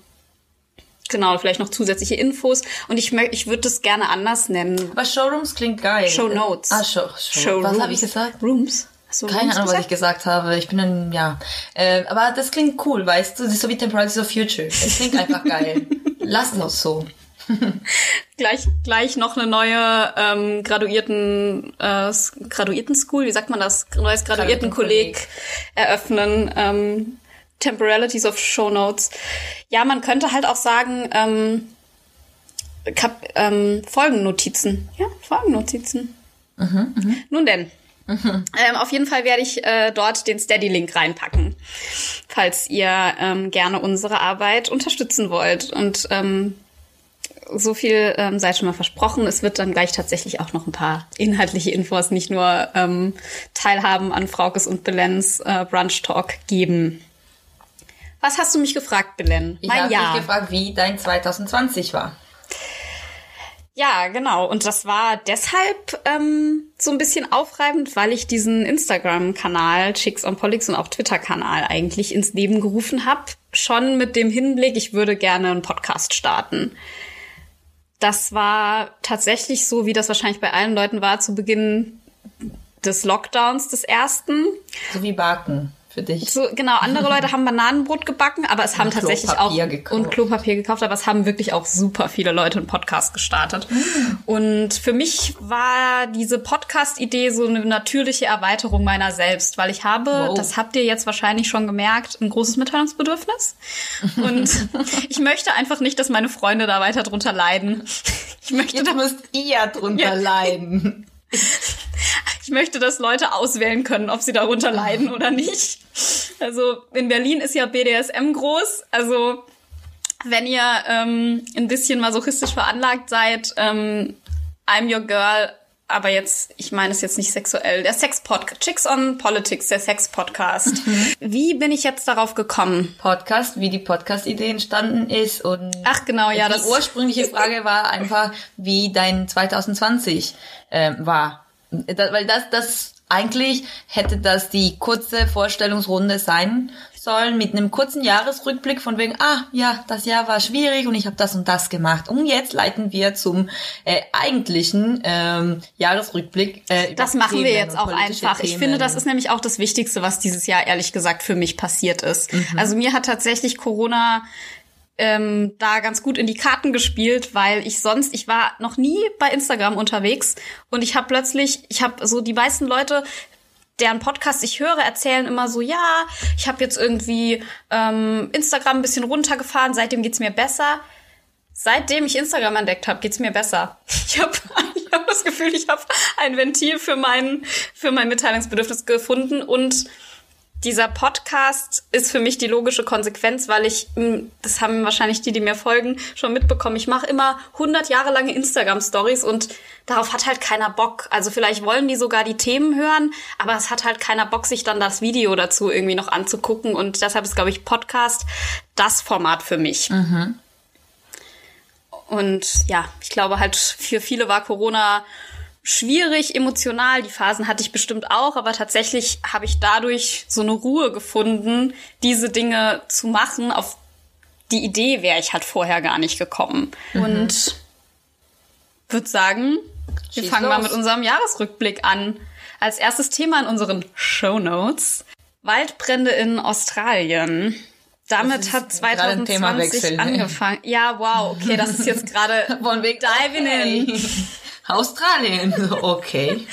genau vielleicht noch zusätzliche Infos. Und ich ich würde das gerne anders nennen. Aber Showrooms klingt geil. Show Notes. Ah, Show, Show. Was habe ich gesagt? Rooms. Du Keine Ahnung, was gesagt? ich gesagt habe. Ich bin ein, ja. Äh, aber das klingt cool, weißt du? Das ist so wie Temporalities of Future. Es klingt einfach geil. [LAUGHS] Lass uns so. [LAUGHS] gleich gleich noch eine neue ähm, Graduierten äh, Graduierten School, wie sagt man das? Neues Graduiertenkolleg eröffnen. Ähm, Temporalities of Show Notes. Ja, man könnte halt auch sagen ähm, Kap ähm, Folgennotizen. Ja, Folgennotizen. Nun denn. Ähm, auf jeden Fall werde ich äh, dort den Steady-Link reinpacken, falls ihr ähm, gerne unsere Arbeit unterstützen wollt. Und ähm, so viel ähm, sei schon mal versprochen. Es wird dann gleich tatsächlich auch noch ein paar inhaltliche Infos, nicht nur ähm, Teilhaben an Fraukes und Belens äh, Brunch Talk geben. Was hast du mich gefragt, Belen? Ich mein habe dich gefragt, wie dein 2020 war. Ja, genau. Und das war deshalb ähm, so ein bisschen aufreibend, weil ich diesen Instagram-Kanal Chicks on Politics und auch Twitter-Kanal eigentlich ins Leben gerufen habe. Schon mit dem Hinblick, ich würde gerne einen Podcast starten. Das war tatsächlich so, wie das wahrscheinlich bei allen Leuten war, zu Beginn des Lockdowns des ersten. So wie Baken für dich. So, genau, andere Leute haben Bananenbrot gebacken, aber es haben Und tatsächlich auch Klopapier gekauft. und Klopapier gekauft, aber es haben wirklich auch super viele Leute einen Podcast gestartet. Und für mich war diese Podcast-Idee so eine natürliche Erweiterung meiner selbst, weil ich habe, Wow. das habt ihr jetzt wahrscheinlich schon gemerkt, ein großes Mitteilungsbedürfnis. Und [LAUGHS] ich möchte einfach nicht, dass meine Freunde da weiter drunter leiden. Ich möchte, Jetzt müsst ihr drunter Ja. leiden. [LAUGHS] Ich möchte, dass Leute auswählen können, ob sie darunter leiden oder nicht. Also in Berlin ist ja BDSM groß. Also wenn ihr ähm, ein bisschen masochistisch veranlagt seid, ähm, I'm your girl. Aber jetzt, ich meine es jetzt nicht sexuell. Der Sex-Podcast, Chicks on Politics, der Sex-Podcast. Wie bin ich jetzt darauf gekommen? Podcast, wie die Podcast-Idee entstanden ist und Ach genau, ja, die das ursprüngliche [LAUGHS] Frage war einfach, wie dein 2020 ähm, war. Da, weil das, das eigentlich hätte das die kurze Vorstellungsrunde sein sollen mit einem kurzen Jahresrückblick von wegen, ah ja, das Jahr war schwierig und ich habe das und das gemacht. Und jetzt leiten wir zum äh, eigentlichen ähm, Jahresrückblick. Äh, Das machen wir Themen jetzt und auch einfach. Ich Themen. finde, das ist nämlich auch das Wichtigste, was dieses Jahr ehrlich gesagt für mich passiert ist. Mhm. Also mir hat tatsächlich Corona ähm, da ganz gut in die Karten gespielt, weil ich sonst, ich war noch nie bei Instagram unterwegs und ich habe plötzlich, ich habe so die meisten Leute deren Podcast ich höre, erzählen immer so, ja, ich habe jetzt irgendwie ähm, Instagram ein bisschen runtergefahren, seitdem geht's mir besser. Seitdem ich Instagram entdeckt habe, geht's mir besser. [LAUGHS] Ich habe ich hab das Gefühl, ich habe ein Ventil für mein, für mein Mitteilungsbedürfnis gefunden und dieser Podcast ist für mich die logische Konsequenz, weil ich, mh, das haben wahrscheinlich die, die mir folgen, schon mitbekommen. Ich mache immer 100 Jahre lange Instagram-Stories und darauf hat halt keiner Bock. Also vielleicht wollen die sogar die Themen hören, aber es hat halt keiner Bock, sich dann das Video dazu irgendwie noch anzugucken. Und deshalb ist, glaube ich, Podcast das Format für mich. Und ja, ich glaube halt, für viele war Corona schwierig emotional. Die Phasen hatte ich bestimmt auch, aber tatsächlich habe ich dadurch so eine Ruhe gefunden, diese Dinge zu machen. Auf die Idee wäre ich halt vorher gar nicht gekommen. Mhm. Und würde sagen, wir Schieß fangen los. mal mit unserem Jahresrückblick an. Als erstes Thema in unseren Show Notes Waldbrände in Australien. Damit hat 2020 ne? angefangen. Ja, wow, okay, das ist jetzt [LAUGHS] gerade von Weg Diving in. Australien, [LAUGHS] okay.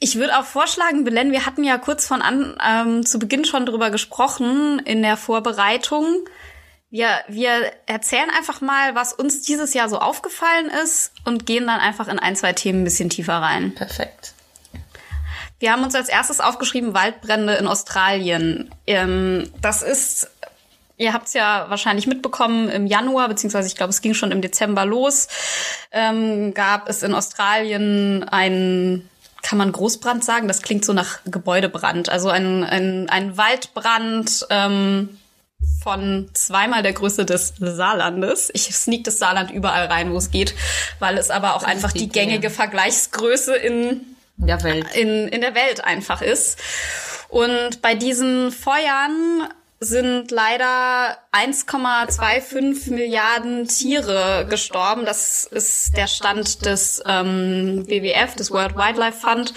Ich würde auch vorschlagen, Belen, wir hatten ja kurz von an ähm, zu Beginn schon drüber gesprochen in der Vorbereitung. Wir, wir erzählen einfach mal, was uns dieses Jahr so aufgefallen ist und gehen dann einfach in ein, zwei Themen ein bisschen tiefer rein. Perfekt. Wir haben uns als erstes aufgeschrieben Waldbrände in Australien. Ähm, das ist, ihr habt es ja wahrscheinlich mitbekommen, im Januar, beziehungsweise ich glaube, es ging schon im Dezember los, ähm, gab es in Australien einen kann man Großbrand sagen? Das klingt so nach Gebäudebrand. Also ein, ein, ein Waldbrand ähm, von zweimal der Größe des Saarlandes. Ich sneak das Saarland überall rein, wo es geht, weil es aber auch das einfach die, die gängige Vergleichsgröße in der Welt. In, in der Welt einfach ist. Und bei diesen Feuern sind leider 1,25 Milliarden Tiere gestorben. Das ist der Stand des ähm, WWF, des World Wildlife Fund.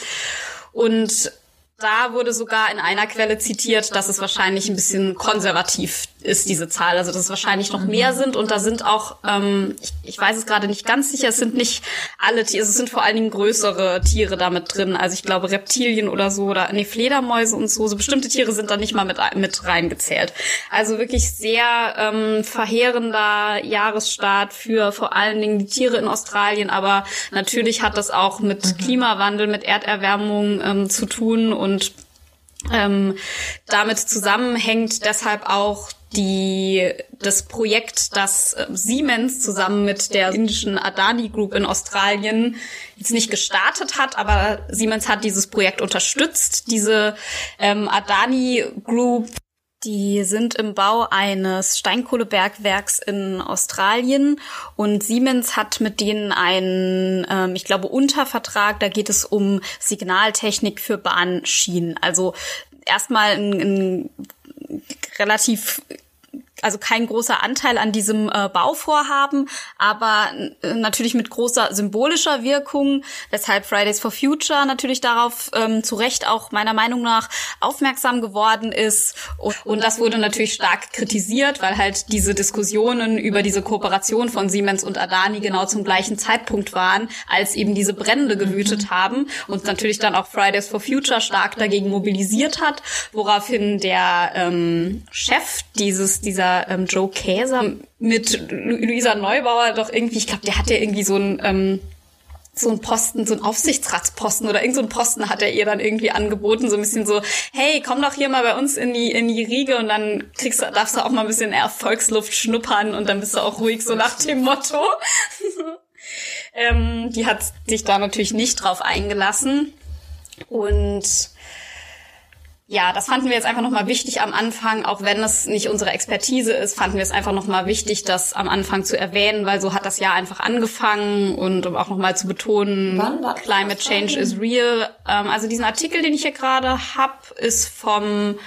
Und da wurde sogar in einer Quelle zitiert, dass es wahrscheinlich ein bisschen konservativ ist, diese Zahl. Also dass es wahrscheinlich noch mehr sind und da sind auch, ähm, ich, ich weiß es gerade nicht ganz sicher, es sind nicht alle Tiere, es sind vor allen Dingen größere Tiere damit drin. Also ich glaube Reptilien oder so oder nee, Fledermäuse und so. So bestimmte Tiere sind da nicht mal mit, mit reingezählt. Also wirklich sehr ähm, verheerender Jahresstart für vor allen Dingen die Tiere in Australien, aber natürlich hat das auch mit mhm. Klimawandel, mit Erderwärmung ähm, zu tun und ähm, damit zusammenhängt deshalb auch die, das Projekt, das äh, Siemens zusammen mit der indischen Adani Group in Australien jetzt nicht gestartet hat, aber Siemens hat dieses Projekt unterstützt. Diese ähm, Adani Group die sind im Bau eines Steinkohlebergwerks in Australien und Siemens hat mit denen einen, ähm, ich glaube, Untervertrag. Da geht es um Signaltechnik für Bahnschienen. Also erstmal ein, ein relativ also kein großer Anteil an diesem äh, Bauvorhaben, aber äh, natürlich mit großer symbolischer Wirkung, weshalb Fridays for Future natürlich darauf ähm, zu Recht auch meiner Meinung nach aufmerksam geworden ist. Und, und das wurde natürlich stark kritisiert, weil halt diese Diskussionen über diese Kooperation von Siemens und Adani genau zum gleichen Zeitpunkt waren, als eben diese Brände gewütet haben und natürlich dann auch Fridays for Future stark dagegen mobilisiert hat, woraufhin der ähm, Chef dieses dieser ähm, Joe Käser mit Luisa Neubauer doch irgendwie, ich glaube, der hat ja irgendwie so ein ähm, so ein Posten, so ein Aufsichtsratsposten oder irgend so ein Posten hat er ihr dann irgendwie angeboten, so ein bisschen so, hey, komm doch hier mal bei uns in die, in die Riege und dann kriegst du, darfst du auch mal ein bisschen Erfolgsluft schnuppern und dann bist du auch ruhig, so nach dem Motto. [LAUGHS] ähm, die hat sich da natürlich nicht drauf eingelassen und ja, das fanden wir jetzt einfach nochmal wichtig am Anfang, auch wenn es nicht unsere Expertise ist, fanden wir es einfach nochmal wichtig, das am Anfang zu erwähnen, weil so hat das Jahr einfach angefangen. Und um auch nochmal zu betonen, Climate Change is real. Ähm, also diesen Artikel, den ich hier gerade hab, ist vom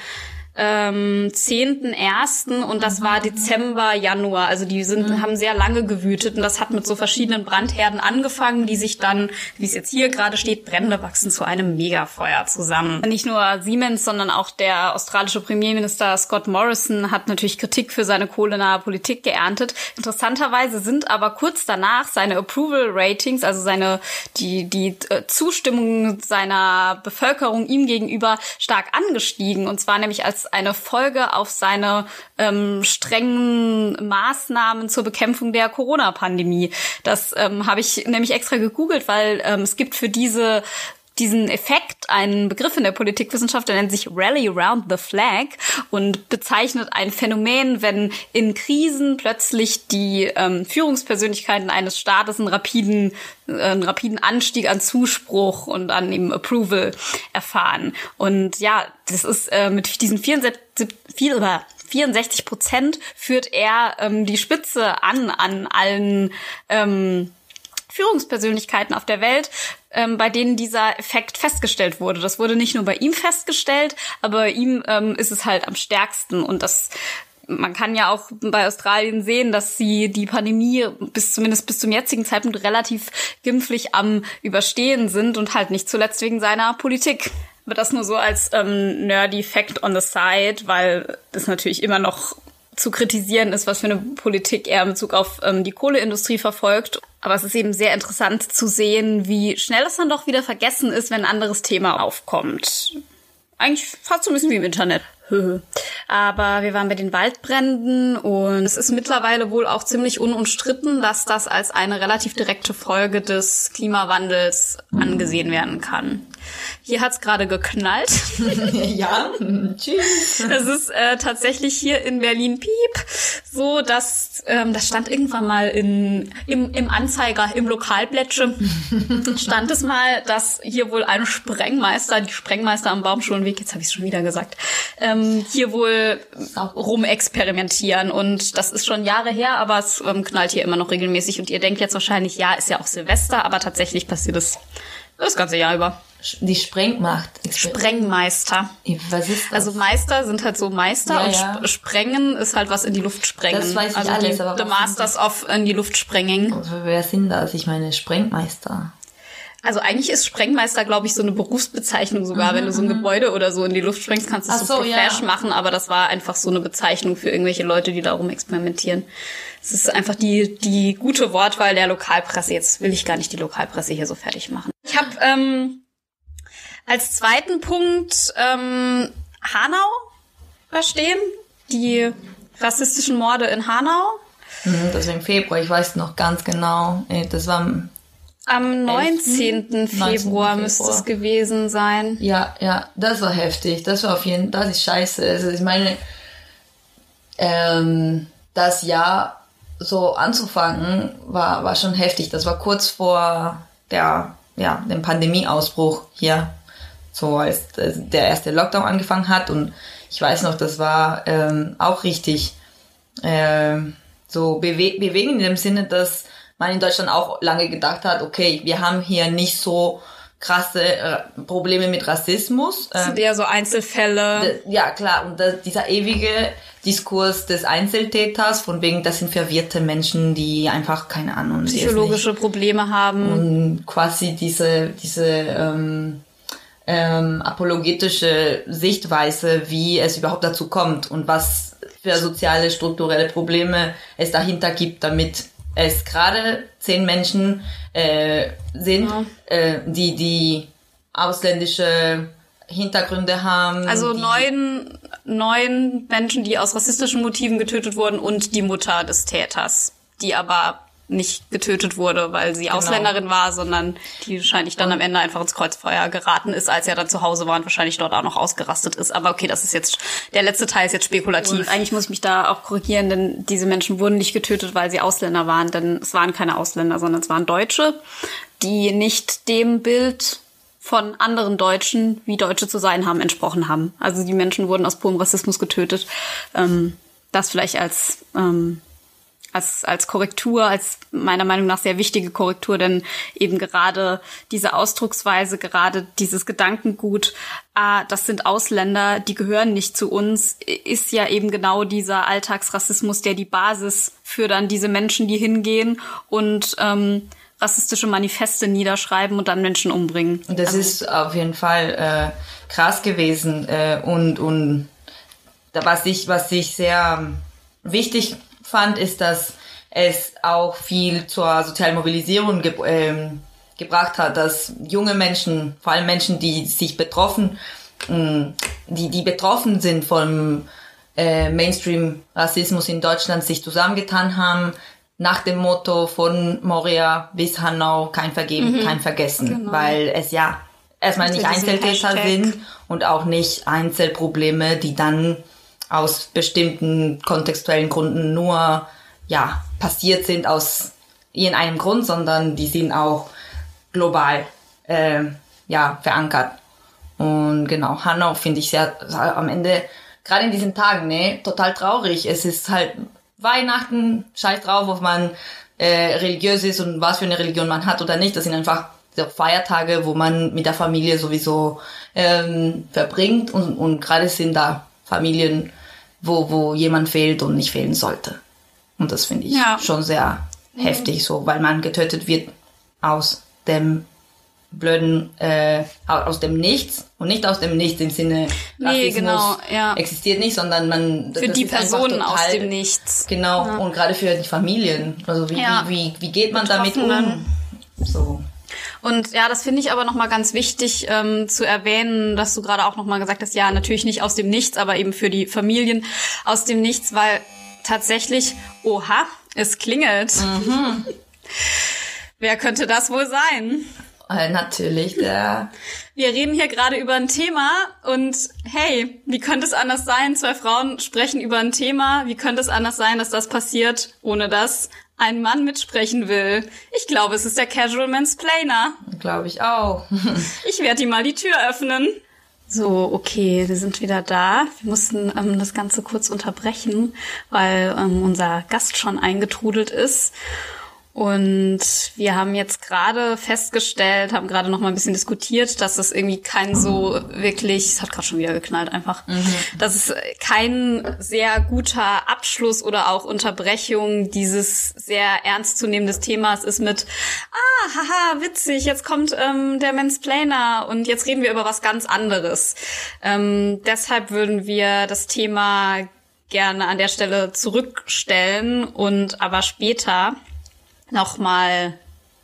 ähm, 10.1. und das war Dezember, Januar. Also die sind, mhm. haben sehr lange gewütet und das hat mit so verschiedenen Brandherden angefangen, die sich dann, wie es jetzt hier gerade steht, Brände wachsen zu einem Megafeuer zusammen. Nicht nur Siemens, sondern auch der australische Premierminister Scott Morrison hat natürlich Kritik für seine kohlenahe Politik geerntet. Interessanterweise sind aber kurz danach seine Approval Ratings, also seine die die äh, Zustimmung seiner Bevölkerung ihm gegenüber stark angestiegen und zwar nämlich als eine Folge auf seine ähm, strengen Maßnahmen zur Bekämpfung der Corona-Pandemie. Das ähm, habe ich nämlich extra gegoogelt, weil ähm, es gibt für diese diesen Effekt, einen Begriff in der Politikwissenschaft, der nennt sich Rally Around the Flag und bezeichnet ein Phänomen, wenn in Krisen plötzlich die ähm, Führungspersönlichkeiten eines Staates einen rapiden, äh, einen rapiden Anstieg an Zuspruch und an eben Approval erfahren. Und ja, das ist äh, mit diesen 64, viel, 64 Prozent führt er ähm, die Spitze an an allen ähm, Führungspersönlichkeiten auf der Welt, ähm, bei denen dieser Effekt festgestellt wurde. Das wurde nicht nur bei ihm festgestellt, aber bei ihm ähm, ist es halt am stärksten und das man kann ja auch bei Australien sehen, dass sie die Pandemie bis zumindest bis zum jetzigen Zeitpunkt relativ gimpflich am Überstehen sind und halt nicht zuletzt wegen seiner Politik. Aber das nur so als ähm, nerdy Fact on the side, weil das natürlich immer noch zu kritisieren ist, was für eine Politik er in Bezug auf ähm, die Kohleindustrie verfolgt. Aber es ist eben sehr interessant zu sehen, wie schnell es dann doch wieder vergessen ist, wenn ein anderes Thema aufkommt. Eigentlich fast so ein bisschen wie im Internet. [LAUGHS] Aber wir waren bei den Waldbränden und es ist mittlerweile wohl auch ziemlich unumstritten, dass das als eine relativ direkte Folge des Klimawandels angesehen werden kann. Hier hat's gerade geknallt. [LAUGHS] ja, tschüss. Es ist äh, tatsächlich hier in Berlin Piep so, dass ähm, das stand irgendwann mal in, im, im Anzeiger, im Lokalblättche, stand es mal, dass hier wohl ein Sprengmeister, die Sprengmeister am Baumschulenweg, jetzt habe ich es schon wieder gesagt, ähm, hier wohl rumexperimentieren. Und das ist schon Jahre her, aber es ähm, knallt hier immer noch regelmäßig. Und ihr denkt jetzt wahrscheinlich, ja, ist ja auch Silvester, aber tatsächlich passiert es das ganze Jahr über. Die Sprengmacht. Sprengmeister. Was ist das? Also Meister sind halt so Meister Ja, und ja. Sp Sprengen ist halt was in die Luft sprengen. Das weiß ich also alles, die, aber The Masters of in die Luft sprengen. Wer sind das? Ich meine, Sprengmeister. Also eigentlich ist Sprengmeister, glaube ich, so eine Berufsbezeichnung sogar. Wenn du so ein Gebäude oder so in die Luft sprengst, kannst du es so so, profesh ja. machen, aber das war einfach so eine Bezeichnung für irgendwelche Leute, die darum experimentieren. Es ist einfach die, die gute Wortwahl der Lokalpresse. Jetzt will ich gar nicht die Lokalpresse hier so fertig machen. Ich habe ähm, als zweiten Punkt ähm, Hanau verstehen. Die rassistischen Morde in Hanau. Mhm, das war im Februar, ich weiß noch ganz genau. Das war, am- Am 19. 19. Februar müsste es gewesen sein. ja, ja, das war heftig. Das war auf jeden das ist scheiße. Also ich meine, ähm, das Jahr so anzufangen, war, war schon heftig. Das war kurz vor der, ja, dem Pandemieausbruch hier. So als äh, der erste Lockdown angefangen hat und ich weiß noch, das war ähm, auch richtig ähm, so bewe bewegend in dem Sinne, dass man in Deutschland auch lange gedacht hat, okay, wir haben hier nicht so krasse äh, Probleme mit Rassismus. Das Ähm, sind eher so Einzelfälle. ja, klar, und das, dieser ewige Diskurs des Einzeltäters, von wegen, das sind verwirrte Menschen, die einfach, keine Ahnung, psychologische Probleme haben. und quasi diese, diese ähm, ähm, apologetische Sichtweise, wie es überhaupt dazu kommt und was für soziale, strukturelle Probleme es dahinter gibt, damit es gerade zehn Menschen äh, sind, Ja. äh, die die ausländische Hintergründe haben. Also neun, neun Menschen, die aus rassistischen Motiven getötet wurden und die Mutter des Täters, die aber nicht getötet wurde, weil sie Ausländerin war, sondern die wahrscheinlich dann am Ende einfach ins Kreuzfeuer geraten ist, als er dann zu Hause war und wahrscheinlich dort auch noch ausgerastet ist. Aber okay, das ist jetzt, der letzte Teil ist jetzt spekulativ. eigentlich muss ich mich da auch korrigieren, denn diese Menschen wurden nicht getötet, weil sie Ausländer waren, denn es waren keine Ausländer, sondern es waren Deutsche, die nicht dem Bild von anderen Deutschen, wie Deutsche zu sein haben, entsprochen haben. Also die Menschen wurden aus purem Rassismus getötet. Ähm, das vielleicht als, ähm, als, als Korrektur, als meiner Meinung nach sehr wichtige Korrektur, denn eben gerade diese Ausdrucksweise, gerade dieses Gedankengut, ah, das sind Ausländer, die gehören nicht zu uns, ist ja eben genau dieser Alltagsrassismus, der die Basis für dann diese Menschen, die hingehen und ähm, rassistische Manifeste niederschreiben und dann Menschen umbringen. Und das ist auf jeden Fall äh, krass gewesen äh, und und da, was ich was ich sehr wichtig fand, ist, dass es auch viel zur sozialen Mobilisierung ge ähm, gebracht hat, dass junge Menschen, vor allem Menschen, die sich betroffen, mh, die die betroffen sind vom äh, Mainstream-Rassismus in Deutschland, sich zusammengetan haben nach dem Motto von Moria bis Hanau kein Vergeben, kein Vergessen, weil es ja erstmal nicht Einzeltäter sind und auch nicht Einzelprobleme, die dann aus bestimmten kontextuellen Gründen nur ja passiert sind aus irgendeinem Grund, sondern die sind auch global äh, ja verankert. Und genau, Hanau finde ich sehr am Ende, gerade in diesen Tagen, ne, total traurig. Es ist halt Weihnachten, scheiß drauf, ob man äh, religiös ist und was für eine Religion man hat oder nicht. Das sind einfach so Feiertage, wo man mit der Familie sowieso ähm, verbringt und, und gerade sind da Familien, wo, wo jemand fehlt und nicht fehlen sollte. Und das finde ich Ja. schon sehr heftig so, weil man getötet wird aus dem blöden, äh, au- aus dem Nichts und nicht aus dem Nichts im Sinne Nee, Rassismus genau, ja. existiert nicht, sondern man Für die Personen aus total- dem Nichts. Genau, und gerade für die Familien. Also wie, Ja. wie, wie, wie geht man damit um? So. Und ja, das finde ich aber nochmal ganz wichtig ähm, zu erwähnen, dass du gerade auch nochmal gesagt hast, ja, natürlich nicht aus dem Nichts, aber eben für die Familien aus dem Nichts, weil tatsächlich, oha, es klingelt. Wer könnte das wohl sein? Äh, natürlich der Wir reden hier gerade über ein Thema und hey, wie könnte es anders sein? Zwei Frauen sprechen über ein Thema. Wie könnte es anders sein, dass das passiert, ohne dass ein Mann mitsprechen will? Ich glaube, es ist der Casual Mansplainer. glaube ich auch. [LAUGHS] Ich werde ihm mal die Tür öffnen. So, okay, wir sind wieder da. Wir mussten ähm, das Ganze kurz unterbrechen, weil ähm, unser Gast schon eingetrudelt ist. Und wir haben jetzt gerade festgestellt, haben gerade noch mal ein bisschen diskutiert, dass es irgendwie kein so wirklich, es hat gerade schon wieder geknallt einfach, dass es kein sehr guter Abschluss oder auch Unterbrechung dieses sehr ernstzunehmendes Themas ist mit, ah, haha, witzig, jetzt kommt ähm, der Mansplainer und jetzt reden wir über was ganz anderes. Ähm, deshalb würden wir das Thema gerne an der Stelle zurückstellen und aber später nochmal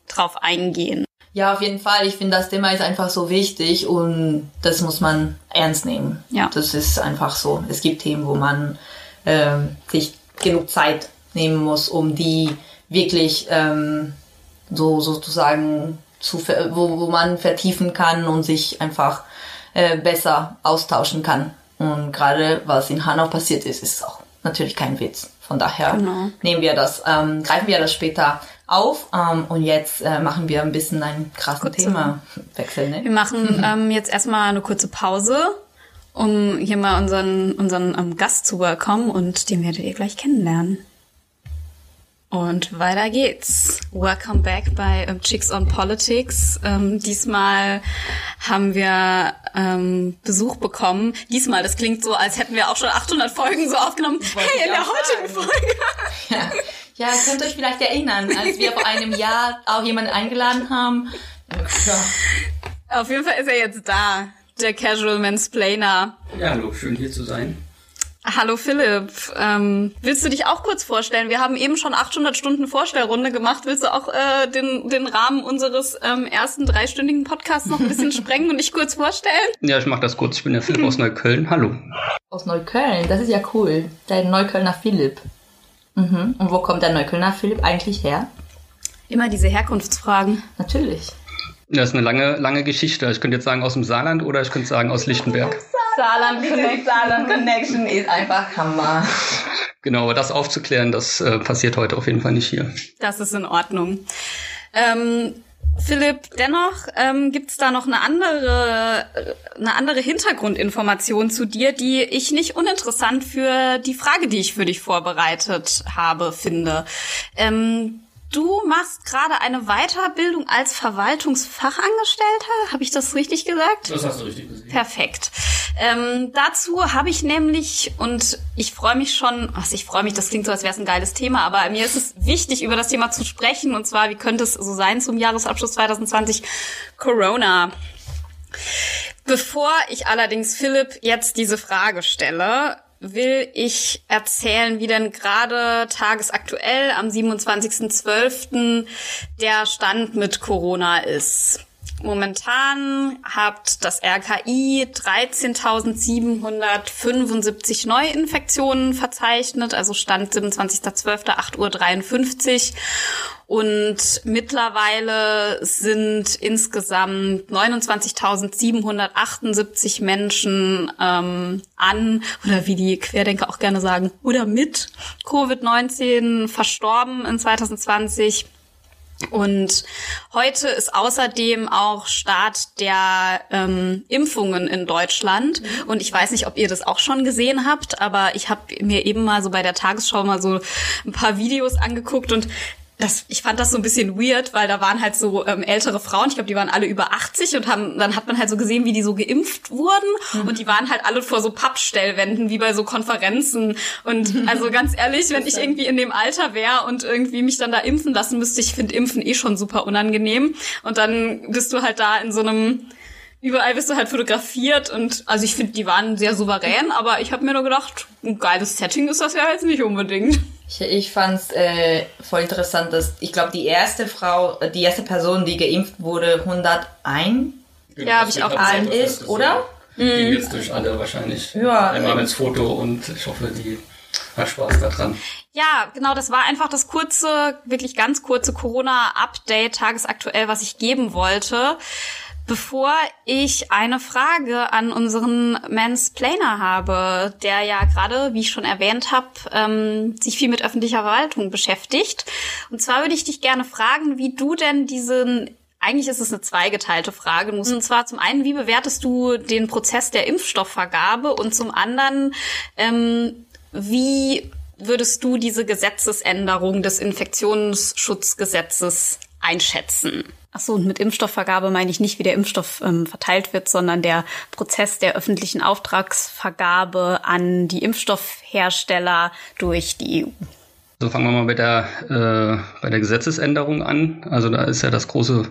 drauf eingehen. Ja, auf jeden Fall. Ich finde, das Thema ist einfach so wichtig und das muss man ernst nehmen. Ja. Das ist einfach so. Es gibt Themen, wo man ähm, sich genug Zeit nehmen muss, um die wirklich ähm, so sozusagen zu ver wo, wo man vertiefen kann und sich einfach äh, besser austauschen kann. Und gerade was in Hanau passiert ist, ist auch natürlich kein Witz. Von daher Genau. nehmen wir das, ähm, greifen wir das später auf ähm, und jetzt äh, machen wir ein bisschen ein krassen Kurze- Thema wechseln. Wir Ne? machen [LAUGHS] ähm, jetzt erstmal eine kurze Pause, um hier mal unseren, unseren ähm, Gast zu welcomen und den werdet ihr gleich kennenlernen. Und weiter geht's. Welcome back bei ähm, Chicks on Politics. Ähm, diesmal haben wir ähm, Besuch bekommen. Diesmal, das klingt so, als hätten wir auch schon 800 Folgen so aufgenommen. Wollte Hey, ich in der heutigen sagen. Folge. [LAUGHS] Ja. ja, könnt ihr euch vielleicht erinnern, als wir vor einem Jahr auch jemanden eingeladen haben. Ja. Auf jeden Fall ist er jetzt da, der Casual Mansplainer. Ja, hallo, schön hier zu sein. Hallo Philipp, ähm, willst du dich auch kurz vorstellen? Wir haben eben schon 800 Stunden Vorstellrunde gemacht. Willst du auch äh, den, den Rahmen unseres ähm, ersten dreistündigen Podcasts noch ein bisschen [LAUGHS] sprengen und dich kurz vorstellen? Ja, ich mache das kurz. Ich bin der Philipp aus [LAUGHS] Neukölln. Hallo. Aus Neukölln, das ist ja cool. Der Neuköllner Philipp. Mhm. Und wo kommt der Neuköllner Philipp eigentlich her? Immer diese Herkunftsfragen. Natürlich. Das ist eine lange, lange Geschichte. Ich könnte jetzt sagen aus dem Saarland oder ich könnte sagen aus Lichtenberg. Saarland Connection. Saarland Connection ist einfach Hammer. Genau, aber das aufzuklären, das äh, passiert heute auf jeden Fall nicht hier. Das ist in Ordnung. Ähm, Philipp, dennoch ähm, gibt es da noch eine andere, äh, eine andere Hintergrundinformation zu dir, die ich nicht uninteressant für die Frage, die ich für dich vorbereitet habe, finde. Ähm, du machst gerade eine Weiterbildung als Verwaltungsfachangestellter. Habe ich das richtig gesagt? Das hast du richtig gesehen. Perfekt. Ähm, dazu habe ich nämlich, und ich freue mich schon, was ich freue mich, das klingt so, als wäre es ein geiles Thema, aber mir ist es wichtig, über das Thema zu sprechen, und zwar, wie könnte es so sein zum Jahresabschluss 2020 Corona. Bevor ich allerdings Philipp jetzt diese Frage stelle, will ich erzählen, wie denn gerade tagesaktuell am 27.12. der Stand mit Corona ist. Momentan hat das RKI 13.775 Neuinfektionen verzeichnet, also Stand 27.12. 8.53 Uhr. Und mittlerweile sind insgesamt 29.778 Menschen ähm, an, oder wie die Querdenker auch gerne sagen, oder mit Covid-19 verstorben in 2020. Und heute ist außerdem auch Start der ähm, Impfungen in Deutschland. Und ich weiß nicht, ob ihr das auch schon gesehen habt, aber ich habe mir eben mal so bei der Tagesschau mal so ein paar Videos angeguckt und das, ich fand das so ein bisschen weird, weil da waren halt so ähm, ältere Frauen, ich glaube, die waren alle über 80 und haben, dann hat man halt so gesehen, wie die so geimpft wurden mhm. und die waren halt alle vor so Pappstellwänden, wie bei so Konferenzen. Und [LAUGHS] also ganz ehrlich, wenn ich irgendwie in dem Alter wäre und irgendwie mich dann da impfen lassen müsste, ich finde Impfen eh schon super unangenehm. Und dann bist du halt da in so einem überall bist du halt fotografiert und also ich finde, die waren sehr souverän, aber ich habe mir nur gedacht, ein geiles Setting ist das ja jetzt nicht unbedingt. Ich, ich fand es äh, voll interessant, dass ich glaube, die erste Frau, äh, die erste Person, die geimpft wurde, 101 genau, ja, habe ich auch alt ist, oder? Die mhm. jetzt durch alle wahrscheinlich. Ja. Einmal ins Foto und ich hoffe, die hat Spaß daran. Ja, genau, das war einfach das kurze, wirklich ganz kurze Corona-Update, tagesaktuell, was ich geben wollte. Bevor ich eine Frage an unseren Mansplainer habe, der ja gerade, wie ich schon erwähnt habe, ähm, sich viel mit öffentlicher Verwaltung beschäftigt. Und zwar würde ich dich gerne fragen, wie du denn diesen eigentlich ist es eine zweigeteilte Frage. Und zwar zum einen, wie bewertest du den Prozess der Impfstoffvergabe? Und zum anderen, ähm, wie würdest du diese Gesetzesänderung des Infektionsschutzgesetzes einschätzen? Ach so, und mit Impfstoffvergabe meine ich nicht, wie der Impfstoff ähm, verteilt wird, sondern der Prozess der öffentlichen Auftragsvergabe an die Impfstoffhersteller durch die EU. So fangen wir mal mit der, äh, bei der Gesetzesänderung an. Also da ist ja das große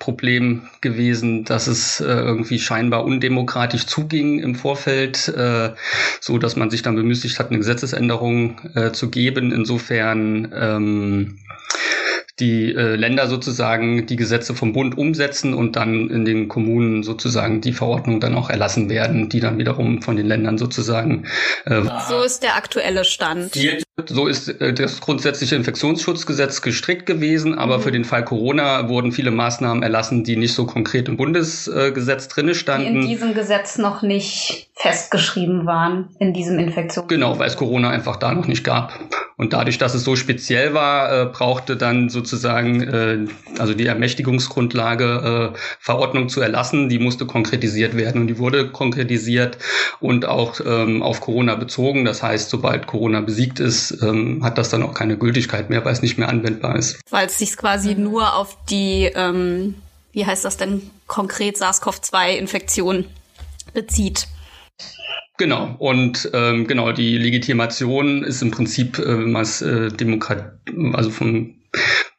Problem gewesen, dass es äh, irgendwie scheinbar undemokratisch zuging im Vorfeld, äh, so dass man sich dann bemüßigt hat, eine Gesetzesänderung äh, zu geben. Insofern ähm, die äh, Länder sozusagen die Gesetze vom Bund umsetzen und dann in den Kommunen sozusagen die Verordnungen dann auch erlassen werden, die dann wiederum von den Ländern sozusagen. Äh, so ist der aktuelle Stand. So ist äh, das grundsätzliche Infektionsschutzgesetz gestrickt gewesen, aber mhm. für den Fall Corona wurden viele Maßnahmen erlassen, die nicht so konkret im Bundesgesetz drinne standen. Die in diesem Gesetz noch nicht festgeschrieben waren, in diesem Infektionsgesetz. Genau, weil es Corona einfach da noch nicht gab. Und dadurch, dass es so speziell war, äh, brauchte dann sozusagen äh, also die Ermächtigungsgrundlage äh, Verordnung zu erlassen, die musste konkretisiert werden und die wurde konkretisiert und auch ähm, auf Corona bezogen. Das heißt, sobald Corona besiegt ist, ähm, hat das dann auch keine Gültigkeit mehr, weil es nicht mehr anwendbar ist. Weil es sich quasi nur auf die, ähm, wie heißt das denn konkret, SARS-CoV-2-Infektion bezieht. Genau, und ähm, genau, die Legitimation ist im Prinzip, äh, wenn man es äh, Demokrat, also vom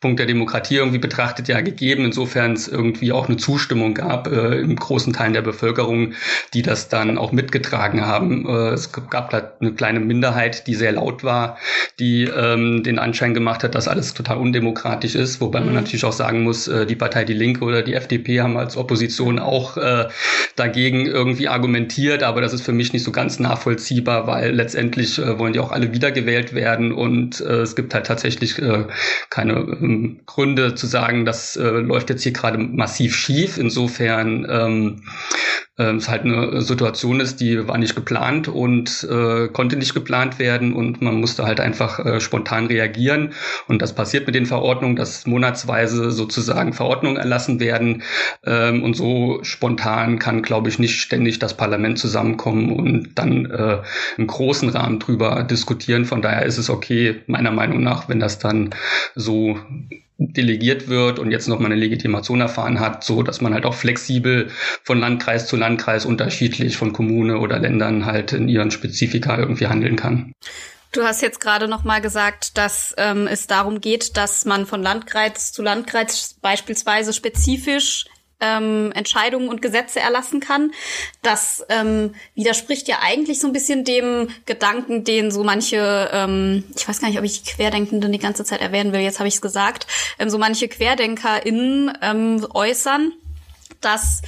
Punkt der Demokratie irgendwie betrachtet ja gegeben, insofern es irgendwie auch eine Zustimmung gab äh, im großen Teil der Bevölkerung, die das dann auch mitgetragen haben. Äh, es gab halt eine kleine Minderheit, die sehr laut war, die ähm, den Anschein gemacht hat, dass alles total undemokratisch ist, wobei mhm. man natürlich auch sagen muss, äh, die Partei Die Linke oder die FDP haben als Opposition auch äh, dagegen irgendwie argumentiert, aber das ist für mich nicht so ganz nachvollziehbar, weil letztendlich äh, wollen die auch alle wiedergewählt werden und äh, es gibt halt tatsächlich äh, keine ähm, Gründe zu sagen, das äh, läuft jetzt hier gerade massiv schief. Insofern ähm, äh, es halt eine Situation ist, die war nicht geplant und äh, konnte nicht geplant werden und man musste halt einfach äh, spontan reagieren. Und das passiert mit den Verordnungen, dass monatsweise sozusagen Verordnungen erlassen werden. Ähm, und so spontan kann, glaube ich, nicht ständig das Parlament zusammenkommen und dann äh, im großen Rahmen drüber diskutieren. Von daher ist es okay, meiner Meinung nach, wenn das dann so delegiert wird und jetzt noch mal eine Legitimation erfahren hat, so dass man halt auch flexibel von Landkreis zu Landkreis unterschiedlich von Kommune oder Ländern halt in ihren Spezifika irgendwie handeln kann. Du hast jetzt gerade noch mal gesagt, dass ähm, es darum geht, dass man von Landkreis zu Landkreis beispielsweise spezifisch ähm, Entscheidungen und Gesetze erlassen kann. Das ähm, widerspricht ja eigentlich so ein bisschen dem Gedanken, den so manche, ähm, ich weiß gar nicht, ob ich die Querdenkenden die ganze Zeit erwähnen will, jetzt habe ich es gesagt, ähm, so manche QuerdenkerInnen ähm, äußern, dass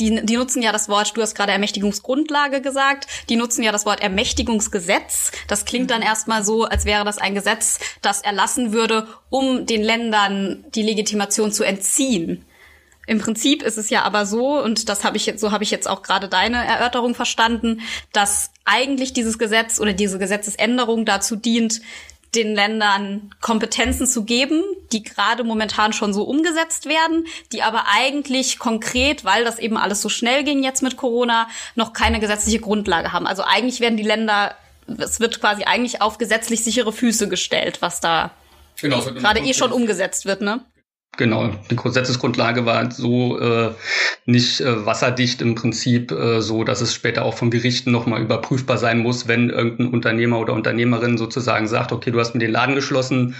die, die nutzen ja das Wort, du hast gerade Ermächtigungsgrundlage gesagt, die nutzen ja das Wort Ermächtigungsgesetz. Das klingt dann erstmal so, als wäre das ein Gesetz, das erlassen würde, um den Ländern die Legitimation zu entziehen. Im Prinzip ist es ja aber so, und das habe ich jetzt, so habe ich jetzt auch gerade deine Erörterung verstanden, dass eigentlich dieses Gesetz oder diese Gesetzesänderung dazu dient, den Ländern Kompetenzen zu geben, die gerade momentan schon so umgesetzt werden, die aber eigentlich konkret, weil das eben alles so schnell ging jetzt mit Corona, noch keine gesetzliche Grundlage haben. Also eigentlich werden die Länder, es wird quasi eigentlich auf gesetzlich sichere Füße gestellt, was da genau, gerade eh schon umgesetzt wird, ne? Genau, die Gesetzesgrundlage war so äh, nicht äh, wasserdicht im Prinzip, äh, so dass es später auch von Gerichten nochmal überprüfbar sein muss, wenn irgendein Unternehmer oder Unternehmerin sozusagen sagt, okay, du hast mir den Laden geschlossen,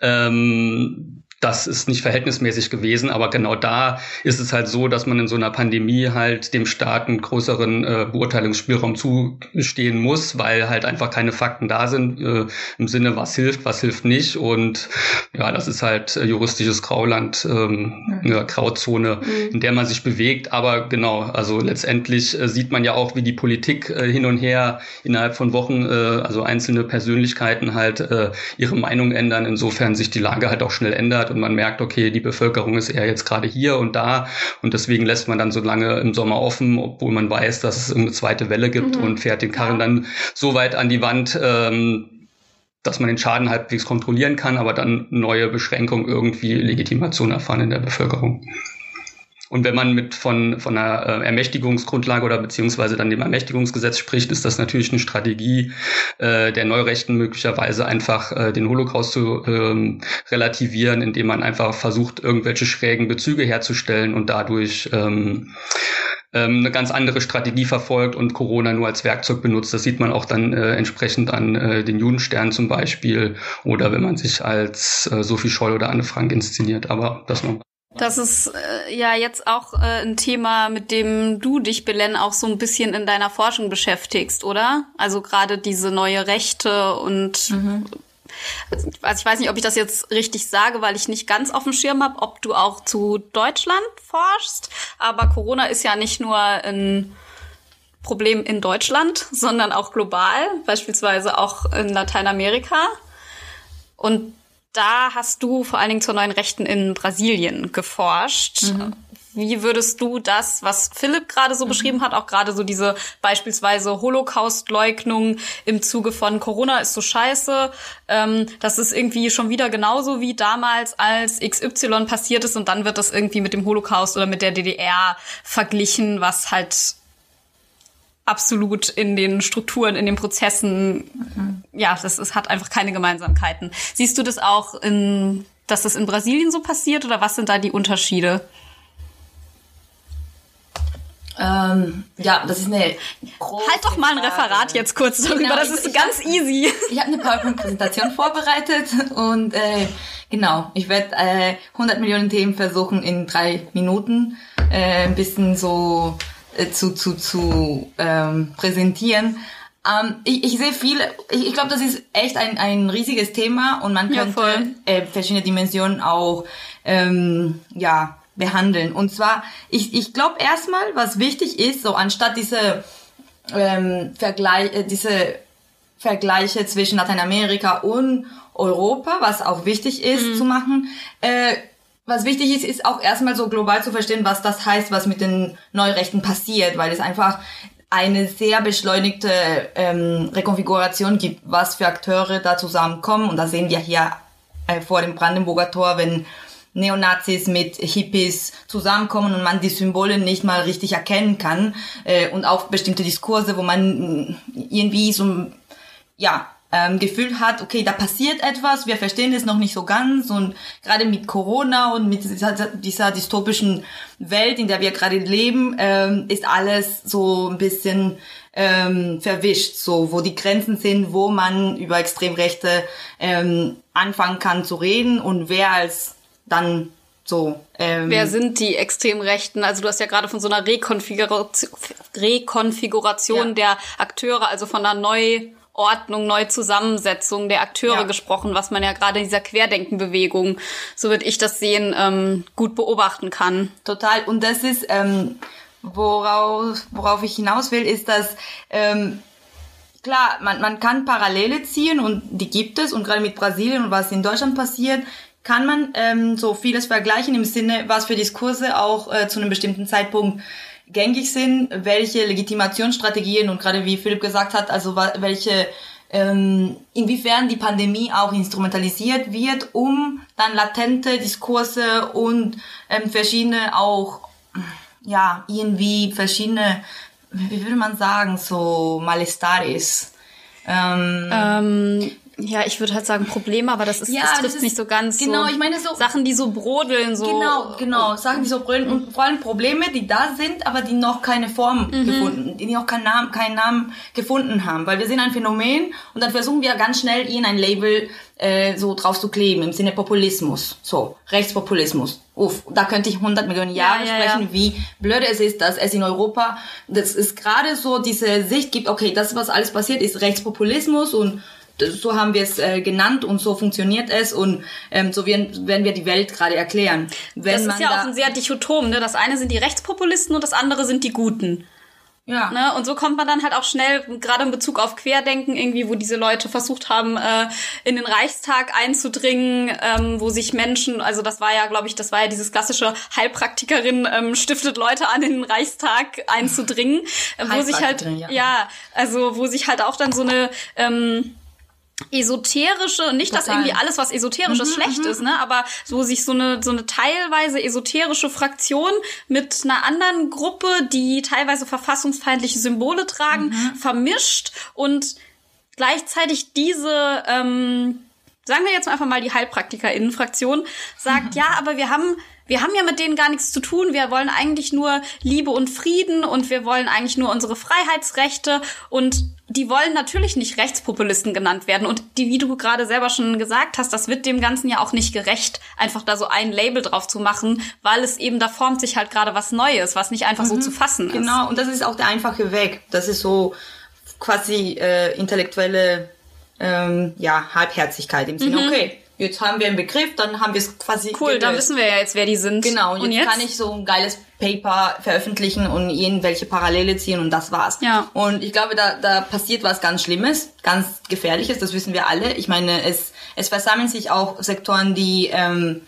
ähm, das ist nicht verhältnismäßig gewesen, aber genau da ist es halt so, dass man in so einer Pandemie halt dem Staat einen größeren äh, Beurteilungsspielraum zustehen muss, weil halt einfach keine Fakten da sind äh, im Sinne, was hilft, was hilft nicht. Und ja, das ist halt äh, juristisches Grauland, ähm, eine Grauzone, mhm. in der man sich bewegt. Aber genau, also letztendlich äh, sieht man ja auch, wie die Politik äh, hin und her innerhalb von Wochen, äh, also einzelne Persönlichkeiten halt ihre Meinung ändern, insofern sich die Lage halt auch schnell ändert und man merkt, okay, die Bevölkerung ist eher jetzt gerade hier und da und deswegen lässt man dann so lange im Sommer offen, obwohl man weiß, dass es eine zweite Welle gibt mhm. und fährt den Karren dann so weit an die Wand, ähm, dass man den Schaden halbwegs kontrollieren kann, aber dann neue Beschränkungen irgendwie Legitimation erfahren in der Bevölkerung. Und wenn man mit von, von einer äh, Ermächtigungsgrundlage oder beziehungsweise dann dem Ermächtigungsgesetz spricht, ist das natürlich eine Strategie äh, der Neurechten möglicherweise einfach äh, den Holocaust zu ähm, relativieren, indem man einfach versucht, irgendwelche schrägen Bezüge herzustellen und dadurch ähm, ähm, eine ganz andere Strategie verfolgt und Corona nur als Werkzeug benutzt. Das sieht man auch dann äh, entsprechend an äh, den Judenstern zum Beispiel oder wenn man sich als äh, Sophie Scholl oder Anne Frank inszeniert. Aber das noch. Das ist äh, ja jetzt auch äh, ein Thema, mit dem du dich, Belen, auch so ein bisschen in deiner Forschung beschäftigst, oder? Also gerade diese neue Rechte und mhm. also ich weiß nicht, ob ich das jetzt richtig sage, weil ich nicht ganz auf dem Schirm habe, ob du auch zu Deutschland forschst. Aber Corona ist ja nicht nur ein Problem in Deutschland, sondern auch global, beispielsweise auch in Lateinamerika. Und da hast du vor allen Dingen zur neuen Rechten in Brasilien geforscht. Mhm. Wie würdest du das, was Philipp gerade so mhm. beschrieben hat, auch gerade so diese beispielsweise Holocaust-Leugnung im Zuge von Corona ist so scheiße, ähm, das ist irgendwie schon wieder genauso wie damals, als XY passiert ist und dann wird das irgendwie mit dem Holocaust oder mit der DDR verglichen, was halt absolut in den Strukturen, in den Prozessen, mhm. ja, das ist, hat einfach keine Gemeinsamkeiten. Siehst du das auch in, dass das in Brasilien so passiert oder was sind da die Unterschiede? Ähm, ja, das ist eine Halt doch mal ein Referat jetzt kurz darüber, genau, das ist ich, ganz easy. Ich habe eine PowerPoint-Präsentation [LAUGHS] vorbereitet und äh, genau, ich werde äh, 100 Millionen Themen versuchen in drei Minuten äh, ein bisschen so äh, zu, zu, zu ähm, präsentieren. Ähm, ich, ich sehe viele, ich, ich glaube, das ist echt ein, ein riesiges Thema und man könnte ja, äh, verschiedene Dimensionen auch ähm, ja, behandeln. Und zwar, ich, ich glaube erstmal, was wichtig ist, so anstatt diese ähm, Vergleich, äh, diese Vergleiche zwischen Lateinamerika und Europa, was auch wichtig ist mhm. zu machen, äh, was wichtig ist, ist auch erstmal so global zu verstehen, was das heißt, was mit den Neurechten passiert, weil es einfach eine sehr beschleunigte ähm, Rekonfiguration gibt, was für Akteure da zusammenkommen. Und da sehen wir hier äh, vor dem Brandenburger Tor, wenn Neonazis mit Hippies zusammenkommen und man die Symbole nicht mal richtig erkennen kann äh, und auch bestimmte Diskurse, wo man irgendwie so ja ähm, Gefühl hat, okay, da passiert etwas, wir verstehen es noch nicht so ganz und gerade mit Corona und mit dieser, dieser dystopischen Welt, in der wir gerade leben, ähm, ist alles so ein bisschen ähm, verwischt, so wo die Grenzen sind, wo man über Extremrechte ähm, anfangen kann zu reden und wer als dann so. Ähm, Wer sind die Extremrechten? Also du hast ja gerade von so einer Rekonfiguration, Rekonfiguration ja. der Akteure, also von einer neu Ordnung, Neuzusammensetzung der Akteure ja. gesprochen, was man ja gerade in dieser Querdenkenbewegung, so würde ich das sehen, ähm, gut beobachten kann. Total. Und das ist, ähm, worauf, worauf ich hinaus will, ist, dass ähm, klar, man, man kann Parallele ziehen und die gibt es und gerade mit Brasilien und was in Deutschland passiert, kann man ähm, so vieles vergleichen im Sinne, was für Diskurse auch äh, zu einem bestimmten Zeitpunkt gängig sind, welche Legitimationsstrategien und gerade wie Philipp gesagt hat, also welche ähm, inwiefern die Pandemie auch instrumentalisiert wird, um dann latente Diskurse und ähm, verschiedene auch ja irgendwie verschiedene wie würde man sagen so Malestaris ähm, ähm Ja, ich würde halt sagen Probleme, aber das ist Ja, das das trifft ist- nicht so ganz genau, so. ich meine so- Sachen, die so brodeln, so. Genau, genau. Sachen, die so brüllen und vor allem Probleme, die da sind, aber die noch keine Form gefunden, die noch keinen Namen, keinen Namen gefunden haben. Weil wir sind ein Phänomen und dann versuchen wir ganz schnell ihnen ein Label äh, so drauf zu kleben im Sinne Populismus. So, Rechtspopulismus. Uff, da könnte ich 100 Millionen Jahre ja, sprechen, ja. wie blöd es ist, dass es in Europa, das ist gerade so diese Sicht gibt, okay, das, was alles passiert, ist Rechtspopulismus und das- so haben wir es äh, genannt und so funktioniert es und ähm, so werden, werden wir die Welt gerade erklären. Wenn Das ist ja da, auch ein sehr Dichotom, ne? Das eine sind die Rechtspopulisten und das andere sind die Guten. ja. Ne? Und so kommt man dann halt auch schnell, gerade in Bezug auf Querdenken, irgendwie, wo diese Leute versucht haben, äh, in den Reichstag einzudringen, ähm, wo sich Menschen, also das war ja, glaube ich, das war ja dieses klassische Heilpraktikerin ähm, stiftet Leute an, in den Reichstag einzudringen, äh, wo sich halt, ja. ja, also wo sich halt auch dann so eine ähm, esoterische, nicht dass Total. Mhm, irgendwie alles, was esoterisches schlecht ist, ne, aber so sich so eine, so eine teilweise esoterische Fraktion mit einer anderen Gruppe, die teilweise verfassungsfeindliche Symbole tragen, Mhm. vermischt und gleichzeitig diese, ähm, sagen wir jetzt einfach mal die HeilpraktikerInnen-Fraktion, sagt, ja, aber wir haben, wir haben ja mit denen gar nichts zu tun. Wir wollen eigentlich nur Liebe und Frieden und wir wollen eigentlich nur unsere Freiheitsrechte und die wollen natürlich nicht Rechtspopulisten genannt werden. Und die, wie du gerade selber schon gesagt hast, das wird dem Ganzen ja auch nicht gerecht, einfach da so ein Label drauf zu machen, weil es eben, da formt sich halt gerade was Neues, was nicht einfach so zu fassen ist. Genau, und das ist auch der einfache Weg. Das ist so quasi äh, intellektuelle ähm, ja, Halbherzigkeit im Sinne, okay, jetzt haben wir einen Begriff, dann haben wir es quasi. Cool, dann gelöst. wissen wir ja jetzt, wer die sind. Genau, und jetzt, kann ich so ein geiles Paper veröffentlichen und irgendwelche Parallele ziehen und das war's. Ja. Und ich glaube, da, da passiert was ganz Schlimmes, ganz Gefährliches, das wissen wir alle. Ich meine, es, es versammeln sich auch Sektoren, die, ähm,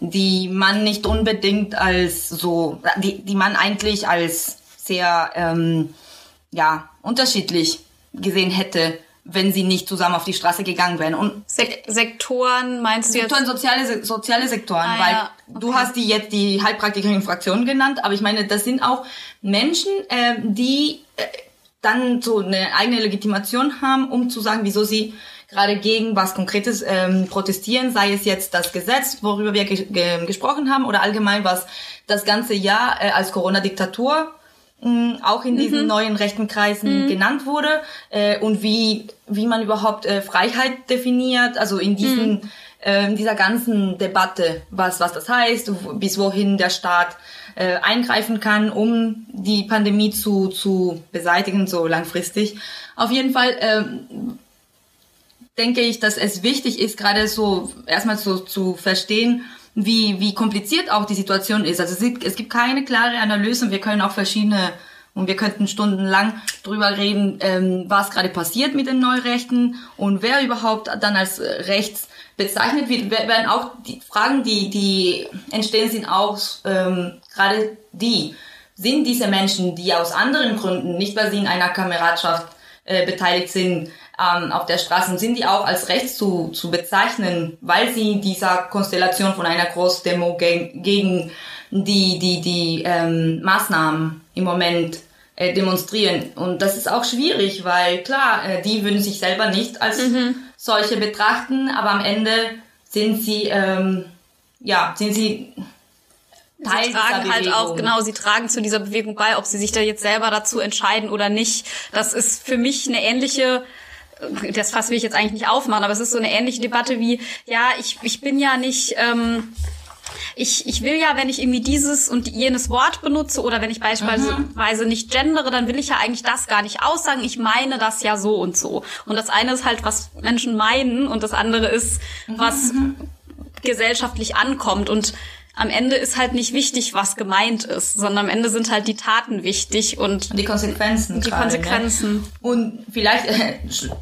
die man nicht unbedingt als so, die, die man eigentlich als sehr, ähm, ja, unterschiedlich gesehen hätte, wenn sie nicht zusammen auf die Straße gegangen wären. Und Sek Sektoren meinst du jetzt? Sektoren, soziale, soziale Sektoren, Ah, weil ja, du hast die jetzt die Heilpraktikerin Fraktion genannt, aber ich meine, das sind auch Menschen, äh, die äh, dann so eine eigene Legitimation haben, um zu sagen, wieso sie gerade gegen was Konkretes ähm, protestieren, sei es jetzt das Gesetz, worüber wir ge ge gesprochen haben, oder allgemein was das ganze Jahr äh, als Corona-Diktatur auch in diesen neuen rechten Kreisen genannt wurde äh, und wie wie man überhaupt äh, Freiheit definiert, also in diesen äh, in dieser ganzen Debatte, was was das heißt, bis wohin der Staat äh, eingreifen kann, um die Pandemie zu zu beseitigen, so langfristig. Auf jeden Fall ähm, denke ich, dass es wichtig ist, gerade so erstmal so zu verstehen, wie, wie kompliziert auch die Situation ist. Also es gibt, keine klare Analyse und wir können auch verschiedene und wir könnten stundenlang drüber reden, ähm, was gerade passiert mit den Neurechten und wer überhaupt dann als rechts bezeichnet wird, wer- werden auch die Fragen, die, die entstehen, sind auch ähm, gerade die. Sind diese Menschen, die aus anderen Gründen, nicht weil sie in einer Kameradschaft äh, beteiligt sind, ähm, auf der Straße, sind die auch als rechts zu, zu bezeichnen, weil sie dieser Konstellation von einer Großdemo ge gegen die, die, die ähm, Maßnahmen im Moment äh, demonstrieren. Und das ist auch schwierig, weil klar, äh, die würden sich selber nicht als solche betrachten, aber am Ende sind sie, ähm, ja, sind sie Teil sie tragen halt auch, genau, sie tragen zu dieser Bewegung bei, ob sie sich da jetzt selber dazu entscheiden oder nicht. Das ist für mich eine ähnliche, äh, das Fass will ich jetzt eigentlich nicht aufmachen, aber es ist so eine ähnliche Debatte wie, ja, ich, ich bin ja nicht, ähm, ich, ich will ja, wenn ich irgendwie dieses und jenes Wort benutze oder wenn ich beispielsweise nicht gendere, dann will ich ja eigentlich das gar nicht aussagen. Ich meine das ja so und so. Und das eine ist halt, was Menschen meinen und das andere ist, was gesellschaftlich ankommt. Und am Ende ist halt nicht wichtig, was gemeint ist, sondern am Ende sind halt die Taten wichtig und die Konsequenzen. die gerade, Konsequenzen. Ne? Und vielleicht, äh,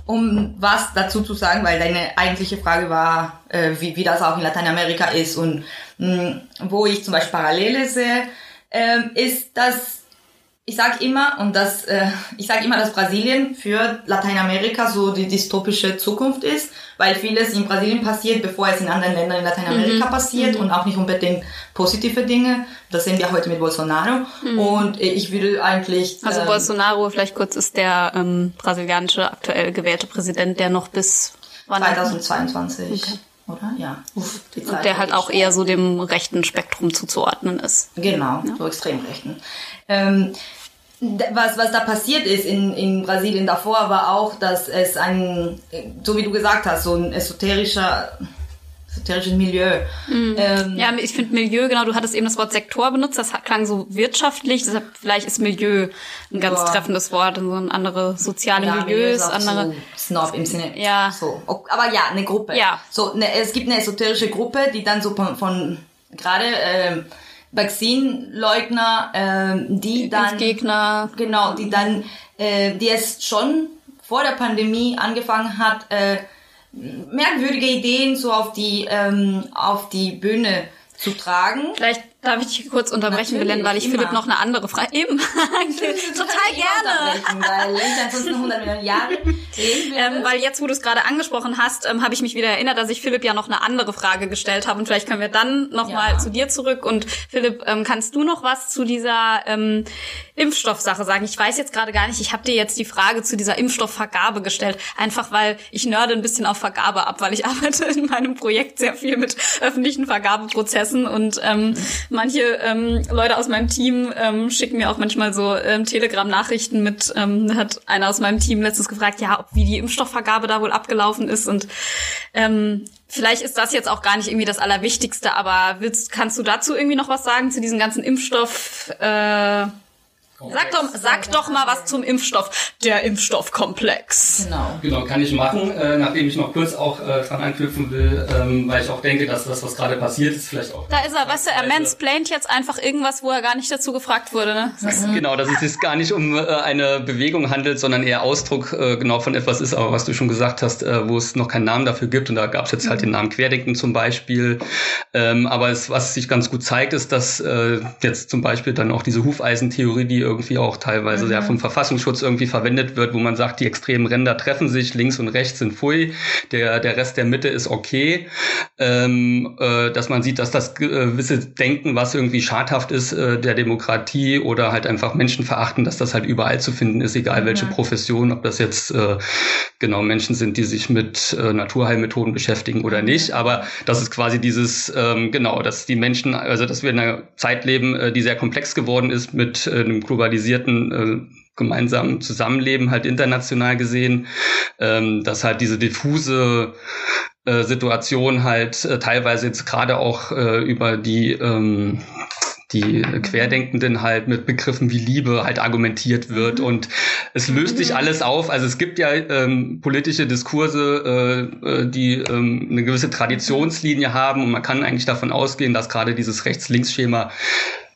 um was dazu zu sagen, weil deine eigentliche Frage war, äh, wie, wie das auch in Lateinamerika ist und mh, wo ich zum Beispiel Parallele sehe, ähm, ist, dass ich sage immer, und das, äh, ich sage immer, dass Brasilien für Lateinamerika so die dystopische Zukunft ist, weil vieles in Brasilien passiert, bevor es in anderen Ländern in Lateinamerika Mhm. passiert und auch nicht unbedingt positive Dinge. Das sehen wir heute mit Bolsonaro. Und äh, ich würde eigentlich... Also ähm, Bolsonaro, vielleicht kurz, ist der ähm, brasilianische aktuell gewählte Präsident, der noch bis 2022. Okay. Oder? Ja. Uff, und der halt auch eher so dem rechten Spektrum zuzuordnen ist. Genau, ja. so extrem rechten. Ähm, was, was da passiert ist in, in Brasilien davor, war auch, dass es ein, so wie du gesagt hast, so ein esoterischer esoterisches Milieu. Mhm. Ähm, ja, ich finde Milieu, genau, du hattest eben das Wort Sektor benutzt, das klang so wirtschaftlich, deshalb vielleicht ist Milieu ein ganz boah. treffendes Wort, so ein andere soziale ja, Milieus, andere. So Snob im Sinne. Ja. So. Aber ja, eine Gruppe. Ja. So, ne, es gibt eine esoterische Gruppe, die dann so von, von gerade ähm, Vaccine-Leugner, äh, die dann Gegner, genau, die dann, äh, die es schon vor der Pandemie angefangen hat, äh, merkwürdige Ideen so auf die ähm, auf die Bühne zu tragen. Vielleicht Darf ich dich kurz unterbrechen, Belen, weil ich immer. Philipp noch eine andere Frage. Eben. [LAUGHS] [LAUGHS] Total gerne. Weil ich ansonsten 100 Millionen Jahre [LAUGHS] ähm, Weil jetzt, wo du es gerade angesprochen hast, ähm, habe ich mich wieder erinnert, dass ich Philipp ja noch eine andere Frage gestellt habe. Und vielleicht können wir dann nochmal ja. zu dir zurück. Und Philipp, ähm, kannst du noch was zu dieser ähm, Impfstoffsache sagen? Ich weiß jetzt gerade gar nicht, ich habe dir jetzt die Frage zu dieser Impfstoffvergabe gestellt. Einfach weil ich nörde ein bisschen auf Vergabe ab, weil ich arbeite in meinem Projekt sehr viel mit öffentlichen Vergabeprozessen und ähm, Manche ähm, Leute aus meinem Team ähm, schicken mir auch manchmal so ähm, Telegram-Nachrichten mit, ähm, hat einer aus meinem Team letztens gefragt, ja, ob wie die Impfstoffvergabe da wohl abgelaufen ist und ähm, Vielleicht ist das jetzt auch gar nicht irgendwie das Allerwichtigste, aber willst, kannst du dazu irgendwie noch was sagen zu diesem ganzen Impfstoff? Äh, Sag doch, sag doch mal was zum Impfstoff. Der Impfstoffkomplex. Genau. Genau, kann ich machen, äh, nachdem ich noch kurz auch äh, dran anknüpfen will, ähm, weil ich auch denke, dass das, was gerade passiert ist, vielleicht auch. Da ist er, weißt du, er mansplaint jetzt einfach irgendwas, wo er gar nicht dazu gefragt wurde, ne? Mhm. Genau, dass es sich gar nicht um äh, eine Bewegung handelt, sondern eher Ausdruck äh, genau von etwas ist, aber was du schon gesagt hast, äh, wo es noch keinen Namen dafür gibt. Und da gab es jetzt halt den Namen Querdenken zum Beispiel. Ähm, aber es, was sich ganz gut zeigt, ist, dass äh, jetzt zum Beispiel dann auch diese Hufeisentheorie, die irgendwie auch teilweise mhm. ja vom Verfassungsschutz irgendwie verwendet wird, wo man sagt, die extremen Ränder treffen sich, links und rechts sind pfui, der, der Rest der Mitte ist okay. Ähm, äh, dass man sieht, dass das gewisse Denken, was irgendwie schadhaft ist äh, der Demokratie oder halt einfach Menschen verachten, dass das halt überall zu finden ist, egal welche mhm. Profession, ob das jetzt äh, genau Menschen sind, die sich mit äh, Naturheilmethoden beschäftigen oder nicht. Aber das ist quasi dieses, ähm, genau, dass die Menschen, also dass wir in einer Zeit leben, äh, die sehr komplex geworden ist mit äh, einem globalisierten äh, gemeinsamen Zusammenleben halt international gesehen, ähm, dass halt diese diffuse äh, Situation halt äh, teilweise jetzt gerade auch äh, über die ähm, die Querdenkenden halt mit Begriffen wie Liebe halt argumentiert wird. Und es löst sich alles auf. Also es gibt ja ähm, politische Diskurse, äh, äh die ähm, eine gewisse Traditionslinie haben. Und man kann eigentlich davon ausgehen, dass gerade dieses Rechts-Links-Schema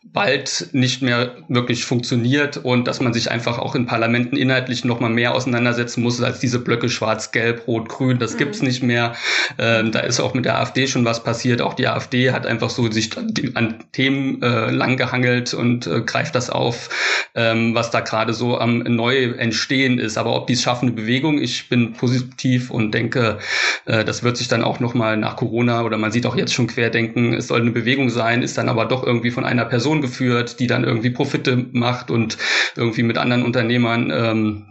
bald nicht mehr wirklich funktioniert und dass man sich einfach auch in Parlamenten inhaltlich noch mal mehr auseinandersetzen muss als diese Blöcke schwarz, gelb, rot, grün. Das mhm. gibt's nicht mehr. Ähm, da ist auch mit der AfD schon was passiert. Auch die AfD hat einfach so sich an Themen äh, langgehangelt und äh, greift das auf, ähm, was da gerade so am neu entstehen ist. Aber ob dies schaffende Bewegung, ich bin positiv und denke, äh, das wird sich dann auch noch mal nach Corona oder man sieht auch jetzt schon Querdenken, es soll eine Bewegung sein, ist dann aber doch irgendwie von einer Person Organisation geführt, die dann irgendwie Profite macht und irgendwie mit anderen Unternehmern ähm,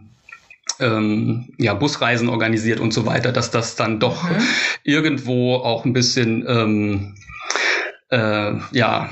ähm, ja, Busreisen organisiert und so weiter, dass das dann doch mhm. irgendwo auch ein bisschen ähm, äh, ja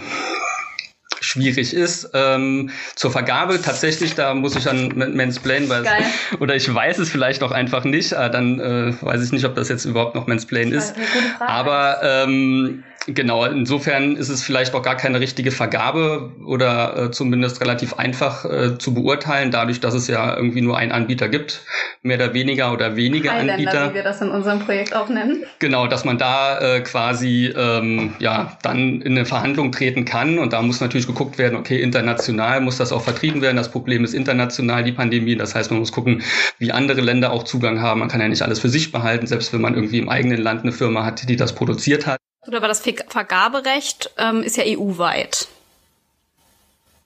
schwierig ist. Ähm, zur Vergabe tatsächlich, da muss ich an Mansplain, weil [LAUGHS] oder ich weiß es vielleicht auch einfach nicht, äh, dann äh, weiß ich nicht, ob das jetzt überhaupt noch Mansplain ist. Aber ähm, Genau, insofern ist es vielleicht auch gar keine richtige Vergabe oder äh, zumindest relativ einfach äh, zu beurteilen, dadurch, dass es ja irgendwie nur einen Anbieter gibt, mehr oder weniger oder weniger Highlander, Anbieter. wie wir das in unserem Projekt auch nennen. Genau, dass man da äh, quasi ähm, ja dann in eine Verhandlung treten kann und da muss natürlich geguckt werden, okay, international muss das auch vertrieben werden. Das Problem ist international die Pandemie, das heißt, man muss gucken, wie andere Länder auch Zugang haben. Man kann ja nicht alles für sich behalten, selbst wenn man irgendwie im eigenen Land eine Firma hat, die das produziert hat. Oder aber das Vergaberecht ähm, ist ja EU-weit.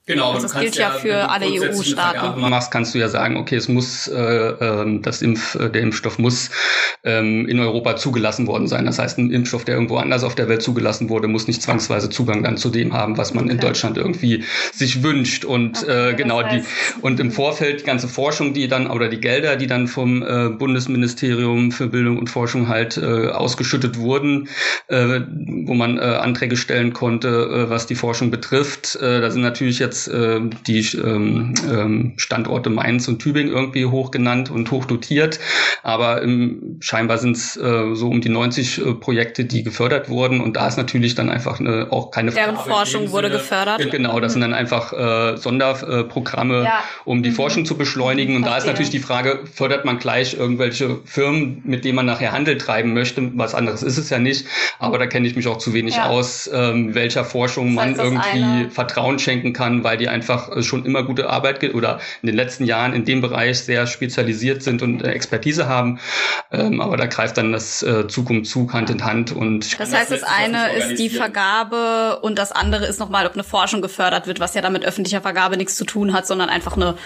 Genau, also das gilt ja, für alle EU-Staaten. machst, kannst du ja sagen, okay, es muss, äh, ähm, das Impf, äh, der Impfstoff muss ähm, in Europa zugelassen worden sein. Das heißt, ein Impfstoff, der irgendwo anders auf der Welt zugelassen wurde, muss nicht zwangsweise Zugang dann zu dem haben, was man okay. in Deutschland irgendwie sich wünscht. Und okay, äh, genau die und im Vorfeld die ganze Forschung, die dann oder die Gelder, die dann vom äh, Bundesministerium für Bildung und Forschung halt äh, ausgeschüttet wurden, äh, wo man äh, Anträge stellen konnte, äh, was die Forschung betrifft. Äh, da sind natürlich jetzt jetzt äh, die ähm, ähm, Standorte Mainz und Tübingen irgendwie hoch genannt und hoch dotiert. Aber ähm, scheinbar sind es äh, so um die 90 äh, Projekte, die gefördert wurden. Und da ist natürlich dann einfach eine, auch keine Deren Forschung wurde Sinne. gefördert. Genau, das sind dann einfach äh, Sonderprogramme, ja. um die mhm. Forschung zu beschleunigen. Und Verstehe. da ist natürlich die Frage, fördert man gleich irgendwelche Firmen, mit denen man nachher Handel treiben möchte? Was anderes ist es ja nicht. Aber da kenne ich mich auch zu wenig ja. aus, ähm, welcher Forschung das heißt, man irgendwie Vertrauen schenken kann, weil die einfach äh, schon immer gute Arbeit oder in den letzten Jahren in dem Bereich sehr spezialisiert sind und äh, Expertise haben. Ähm, aber da greift dann das Zug um Zug Hand in Hand und das heißt, das, das eine ist die Vergabe und das andere ist nochmal, ob eine Forschung gefördert wird, was ja damit öffentlicher Vergabe nichts zu tun hat, sondern einfach eine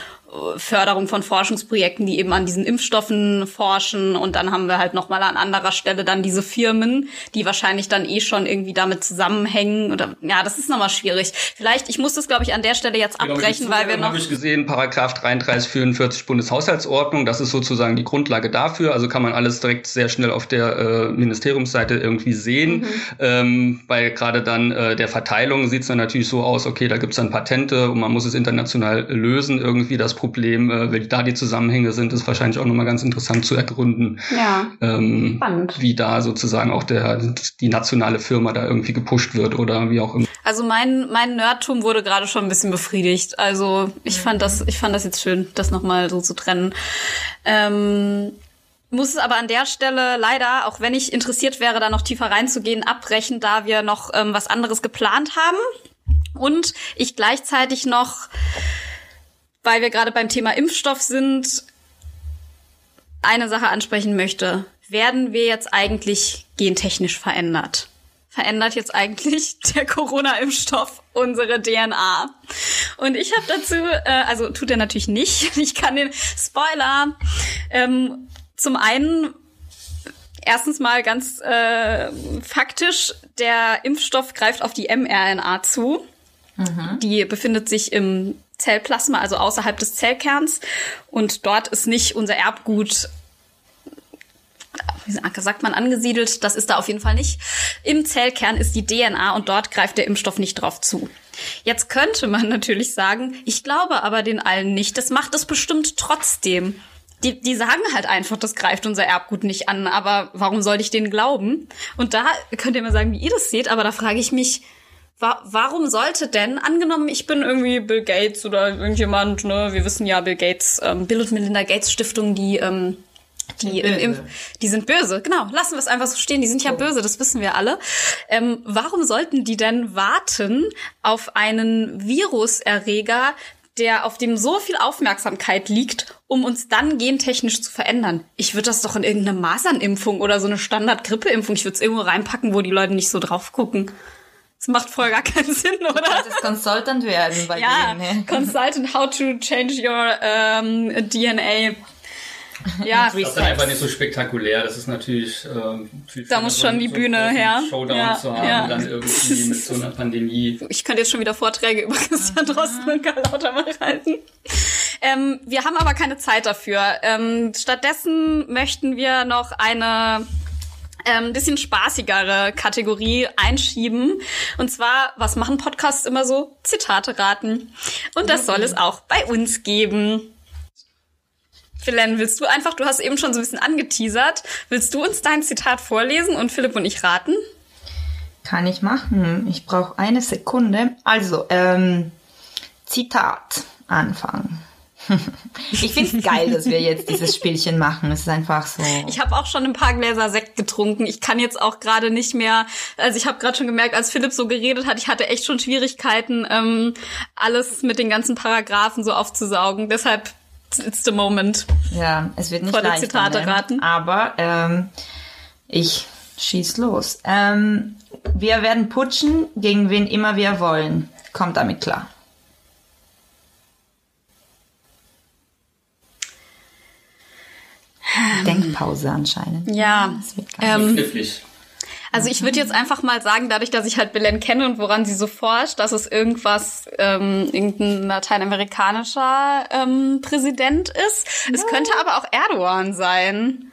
Förderung von Forschungsprojekten, die eben an diesen Impfstoffen forschen. Und dann haben wir halt nochmal an anderer Stelle dann diese Firmen, die wahrscheinlich dann eh schon irgendwie damit zusammenhängen. Oder ja, das ist nochmal schwierig. Vielleicht, ich muss das, glaube ich, an der Stelle jetzt genau, abbrechen, weil wir noch. habe ich gesehen, Paragraph 33, 44 Bundeshaushaltsordnung. Das ist sozusagen die Grundlage dafür. Also kann man alles direkt sehr schnell auf der äh, Ministeriumsseite irgendwie sehen. Mhm. Ähm, weil gerade dann äh, der Verteilung sieht es dann natürlich so aus, okay, da gibt es dann Patente und man muss es international lösen irgendwie. Das Problem, äh, wenn da die Zusammenhänge sind, ist wahrscheinlich auch nochmal ganz interessant zu ergründen, ja. ähm, Spannend. wie da sozusagen auch der, die nationale Firma da irgendwie gepusht wird oder wie auch immer. Also mein, mein Nerdtum wurde gerade schon ein bisschen befriedigt. Also ich fand das, ich fand das jetzt schön, das nochmal so zu trennen. Ähm, muss es aber an der Stelle leider, auch wenn ich interessiert wäre, da noch tiefer reinzugehen, abbrechen, da wir noch ähm, was anderes geplant haben. Und ich gleichzeitig noch weil wir gerade beim Thema Impfstoff sind, eine Sache ansprechen möchte. Werden wir jetzt eigentlich gentechnisch verändert? Verändert jetzt eigentlich [LAUGHS] der Corona-Impfstoff unsere DNA? Und ich habe dazu, äh, also tut er natürlich nicht. [LAUGHS] Ich kann den Spoiler. Ähm, zum einen erstens mal ganz äh, faktisch, der Impfstoff greift auf die mRNA zu. Mhm. Die befindet sich im Zellplasma, also außerhalb des Zellkerns. Und dort ist nicht unser Erbgut wie sagt man angesiedelt, das ist da auf jeden Fall nicht. Im Zellkern ist die DNA und dort greift der Impfstoff nicht drauf zu. Jetzt könnte man [LAUGHS] natürlich sagen, ich glaube aber den allen nicht. Das macht es bestimmt trotzdem. Die, die sagen halt einfach, das greift unser Erbgut nicht an, aber warum soll ich denen glauben? Und da könnt ihr mal sagen, wie ihr das seht, aber da frage ich mich, Wa warum sollte denn, angenommen, ich bin irgendwie Bill Gates oder irgendjemand, ne, wir wissen ja, Bill Gates, ähm, Bill und Melinda Gates Stiftung, die, ähm, die, im, im, die sind böse, genau. Lassen wir es einfach so stehen. Die sind ja böse, das wissen wir alle. Ähm, warum sollten die denn warten auf einen Viruserreger, der auf dem so viel Aufmerksamkeit liegt, um uns dann gentechnisch zu verändern? Ich würde das doch in irgendeine Masernimpfung oder so eine Standard-Grippeimpfung, ich würde es irgendwo reinpacken, wo die Leute nicht so drauf gucken. Das macht voll gar keinen Sinn, oder? Du könntest Consultant werden bei ja, denen. Ja, Consultant, how to change your um, ähm, DNA. [LAUGHS] Ja, das ist dann einfach nicht so spektakulär. Das ist natürlich ähm, viel Da muss schon die so Bühne her. Showdown ja, zu haben, ja. dann [LAUGHS] irgendwie mit so einer Pandemie. Ich könnte jetzt schon wieder Vorträge über Christian Drosten und Karl Lauterbach halten. Ähm, wir haben aber keine Zeit dafür. Ähm, stattdessen möchten wir noch eine ähm, bisschen spaßigere Kategorie einschieben. Und zwar, was machen Podcasts immer so? Zitate raten. Und das soll es auch bei uns geben. Philen, willst du einfach, du hast eben schon so ein bisschen angeteasert, willst du uns dein Zitat vorlesen und Philipp und ich raten? Kann ich machen. Ich brauche eine Sekunde. Also, ähm, Zitat anfangen. [LAUGHS] ich finde es geil, dass wir jetzt dieses Spielchen machen. Es ist einfach so. Ich habe auch schon ein paar Gläser Sekt getrunken. Ich kann jetzt auch gerade nicht mehr. Also ich habe gerade schon gemerkt, als Philipp so geredet hat, ich hatte echt schon Schwierigkeiten, ähm, alles mit den ganzen Paragraphen so aufzusaugen. Deshalb it's the moment. Ja, es wird nicht Vor leichter, Zitate ne? raten. Aber ähm, ich schieß los. Ähm, wir werden putschen, gegen wen immer wir wollen. Kommt damit klar. Pause anscheinend. Ja. Das wird. Ähm, Knifflig. also ich würde jetzt einfach mal sagen, dadurch, dass ich halt Belen kenne und woran sie so forscht, dass es irgendwas, ähm, irgendein lateinamerikanischer ähm, Präsident ist. Es könnte aber auch Erdogan sein.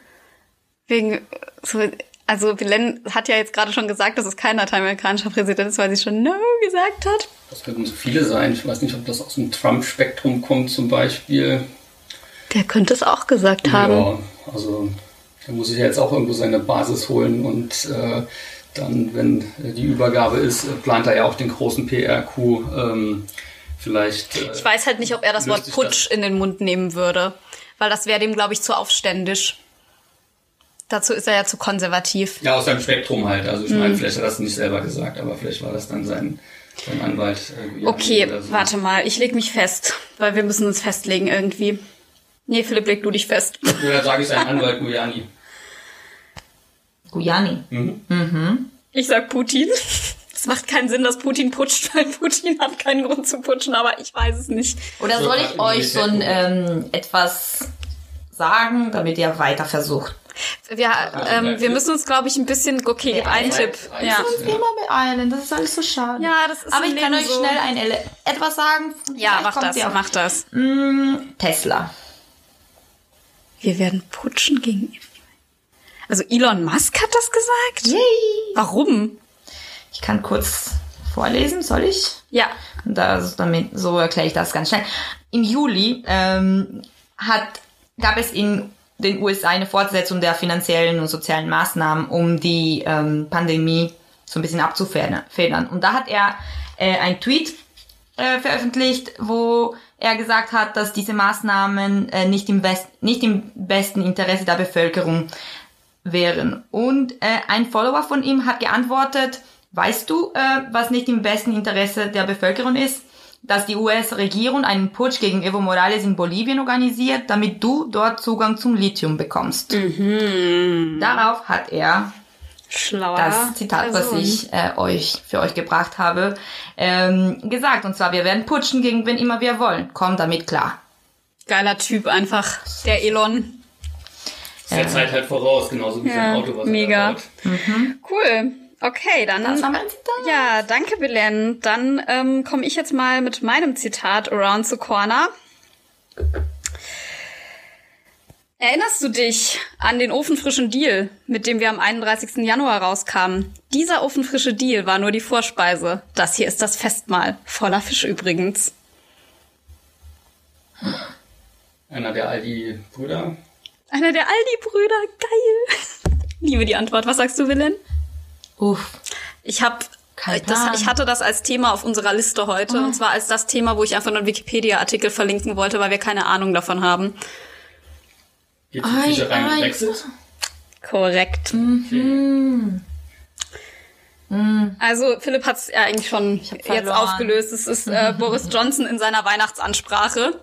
Wegen, so, also Belen hat ja jetzt gerade schon gesagt, dass es kein lateinamerikanischer Präsident ist, weil sie schon No gesagt hat. Das könnten so viele sein. Ich weiß nicht, ob das aus dem Trump-Spektrum kommt zum Beispiel. Der könnte es auch gesagt haben. Ja, also da muss ich jetzt auch irgendwo seine Basis holen und äh, dann, wenn die Übergabe ist, plant er ja auch den großen PR-Coup. Ähm, vielleicht. Äh, Ich weiß halt nicht, ob er das Wort Putsch in den Mund nehmen würde. Weil das wäre dem, glaube ich, zu aufständisch. Dazu ist er ja zu konservativ. Ja, aus seinem Spektrum halt. Also ich Mhm. meine, vielleicht hat er das nicht selber gesagt, aber vielleicht war das dann sein, sein Anwalt. Äh, Okay, so. warte mal, ich leg mich fest, weil wir müssen uns festlegen irgendwie. Nee, Philipp, leg du dich fest. Ja, dann sage ich sein Anwalt Guiani. Guyani. Ich sag Putin. Es macht keinen Sinn, dass Putin putscht, [LAUGHS] weil Putin hat keinen Grund zu putschen, aber ich weiß es nicht. Oder So, soll ich euch so ein ähm, etwas sagen, damit ihr weiter versucht? Wir, ähm, wir müssen uns, glaube ich, ein bisschen. Okay, gib einen Ja. Tipp. Ja. Ja. Immer beeilen, das ist alles so schade. Ja, das ist Aber ich kann Leben euch so. schnell ein Ele etwas sagen. Ja, mach das, mach das. Mm, Tesla. Wir werden putschen gegen. Also Elon Musk hat das gesagt? Yay! Warum? Ich kann kurz vorlesen, soll ich? Ja. Und das, damit, so erkläre ich das ganz schnell. Im Juli ähm, hat, gab es in den USA eine Fortsetzung der finanziellen und sozialen Maßnahmen, um die ähm, Pandemie so ein bisschen abzufedern. Und da hat er äh, ein Tweet äh, veröffentlicht, wo er gesagt hat, dass diese Maßnahmen äh, nicht, im Best nicht im besten Interesse der Bevölkerung wären. Und äh, ein Follower von ihm hat geantwortet, weißt du, äh, was nicht im besten Interesse der Bevölkerung ist? Dass die US-Regierung einen Putsch gegen Evo Morales in Bolivien organisiert, damit du dort Zugang zum Lithium bekommst. Darauf hat er Schlauer. das Zitat, was Person. ich äh, euch für euch gebracht habe, ähm, gesagt. Und zwar, wir werden putschen gegen wen immer wir wollen. Komm damit klar. Geiler Typ einfach. Der Elon. Ist der Zeit halt voraus, genauso wie Ja, sein Auto, was mega. er baut. Cool. Okay, dann. Das war mein Zitat. Ja, danke, Belen. Dann ähm, komme ich jetzt mal mit meinem Zitat Around the Corner. Erinnerst du dich an den ofenfrischen Deal, mit dem wir am 31. Januar rauskamen? Dieser ofenfrische Deal war nur die Vorspeise. Das hier ist das Festmahl. Voller Fisch übrigens. Einer der Aldi-Brüder. Einer der Aldi-Brüder. Geil. Liebe die Antwort. Was sagst du, Willen? Uff. Ich habe das, ich hatte das als Thema auf unserer Liste heute und zwar als das Thema, wo ich einfach nur einen Wikipedia-Artikel verlinken wollte, weil wir keine Ahnung davon haben. Geht Ei, Fischerei und ei. Brexit. Korrekt. Also Philipp hat es ja eigentlich schon jetzt aufgelöst. Es ist äh, [LAUGHS] Boris Johnson in seiner Weihnachtsansprache.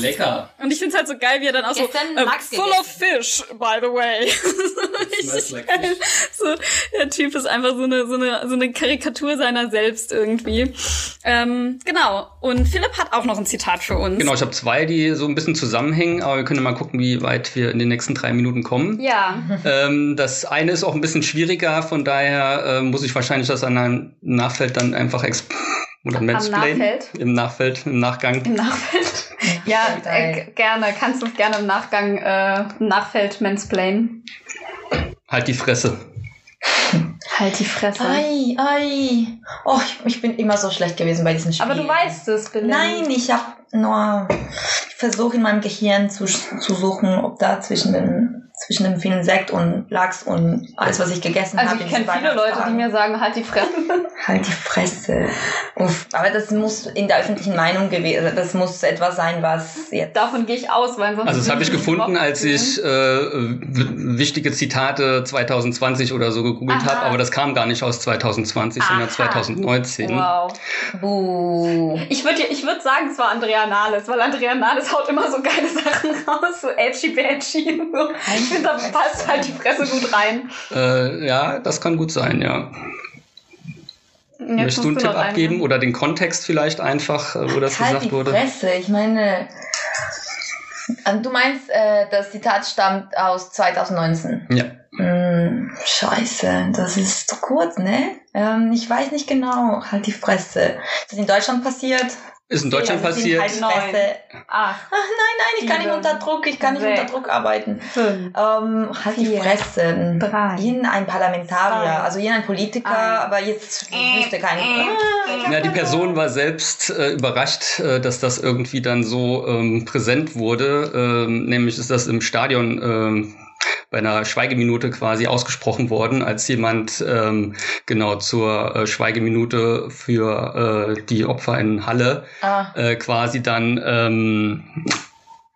Lecker. Und ich finde es halt so geil, wie er dann auch so äh, Max full of fish, by the way. [LAUGHS] Richtig like. [LAUGHS] So, der Typ ist einfach so eine, so eine, so eine Karikatur seiner selbst irgendwie. Ähm, genau. Und Philipp hat auch noch ein Zitat für uns. Genau, ich habe zwei, die so ein bisschen zusammenhängen, aber wir können mal gucken, wie weit wir in den nächsten drei Minuten kommen. Ja. Ähm, das eine ist auch ein bisschen schwieriger, von daher äh, muss ich wahrscheinlich das an einem Nachfeld dann einfach exp [LAUGHS] oder mansplain. Nachfeld? Im Nachfeld, im Nachgang. Im Nachfeld. [LAUGHS] Ja, äh, gerne. Kannst du gerne im Nachgang äh, im Nachfeld mansplainen. Halt die Fresse. Halt die Fresse. Ei, ei. Oh, ich, ich bin immer so schlecht gewesen bei diesen Spielen. Aber du weißt es, Bill. Nein, ich habe nur ich versuche in meinem Gehirn zu, zu suchen, ob da zwischen den zwischen dem vielen Sekt und Lachs und alles, was ich gegessen Also habe. ich in kenne viele Leute, die mir sagen, halt die Fresse. [LAUGHS] halt die Fresse. Uff, aber das muss in der öffentlichen Meinung gewesen. Das muss etwas sein, was jetzt. Davon gehe ich aus, weil sonst. Also das habe ich gefunden, als ich äh, wichtige Zitate 2020 oder so gegoogelt habe, aber das kam gar nicht aus 2020, sondern Aha. 2019. Wow. Buh. Ich würde ich würd sagen, es war Andrea Nahles, weil Andrea Nahles haut immer so geile Sachen raus, so edgy badgy. So. Ich finde, da passt halt die Fresse gut rein. Äh, ja, das kann gut sein, ja. Jetzt Möchtest du einen musst Tipp abgeben einen. oder den Kontext vielleicht einfach, äh, wo das halt gesagt die wurde? Fresse. Ich meine, Also du meinst, äh, das Zitat stammt aus 2019. Ja. Hm, scheiße, das ist zu kurz, ne? Ähm, ich weiß nicht genau. Halt die Fresse. Das ist in Deutschland passiert. Ist in Deutschland Ja, sind passiert. Halt Fresse. Ach, Ach nein, nein, ich kann nicht unter Druck, ich kann nicht unter Druck arbeiten. fünf, Ähm, halt die Fresse. drei, Irgendein Parlamentarier, zwei, also irgendein Politiker, eins. aber jetzt Äh, wüsste kein. äh. Ah, Ja, die Person war selbst äh, überrascht, äh, dass das irgendwie dann so ähm, präsent wurde. Ähm, nämlich ist das im Stadion ähm, bei einer Schweigeminute quasi ausgesprochen worden, als jemand ähm, genau zur äh, Schweigeminute für äh, die Opfer in Halle Ah, äh, quasi dann ähm,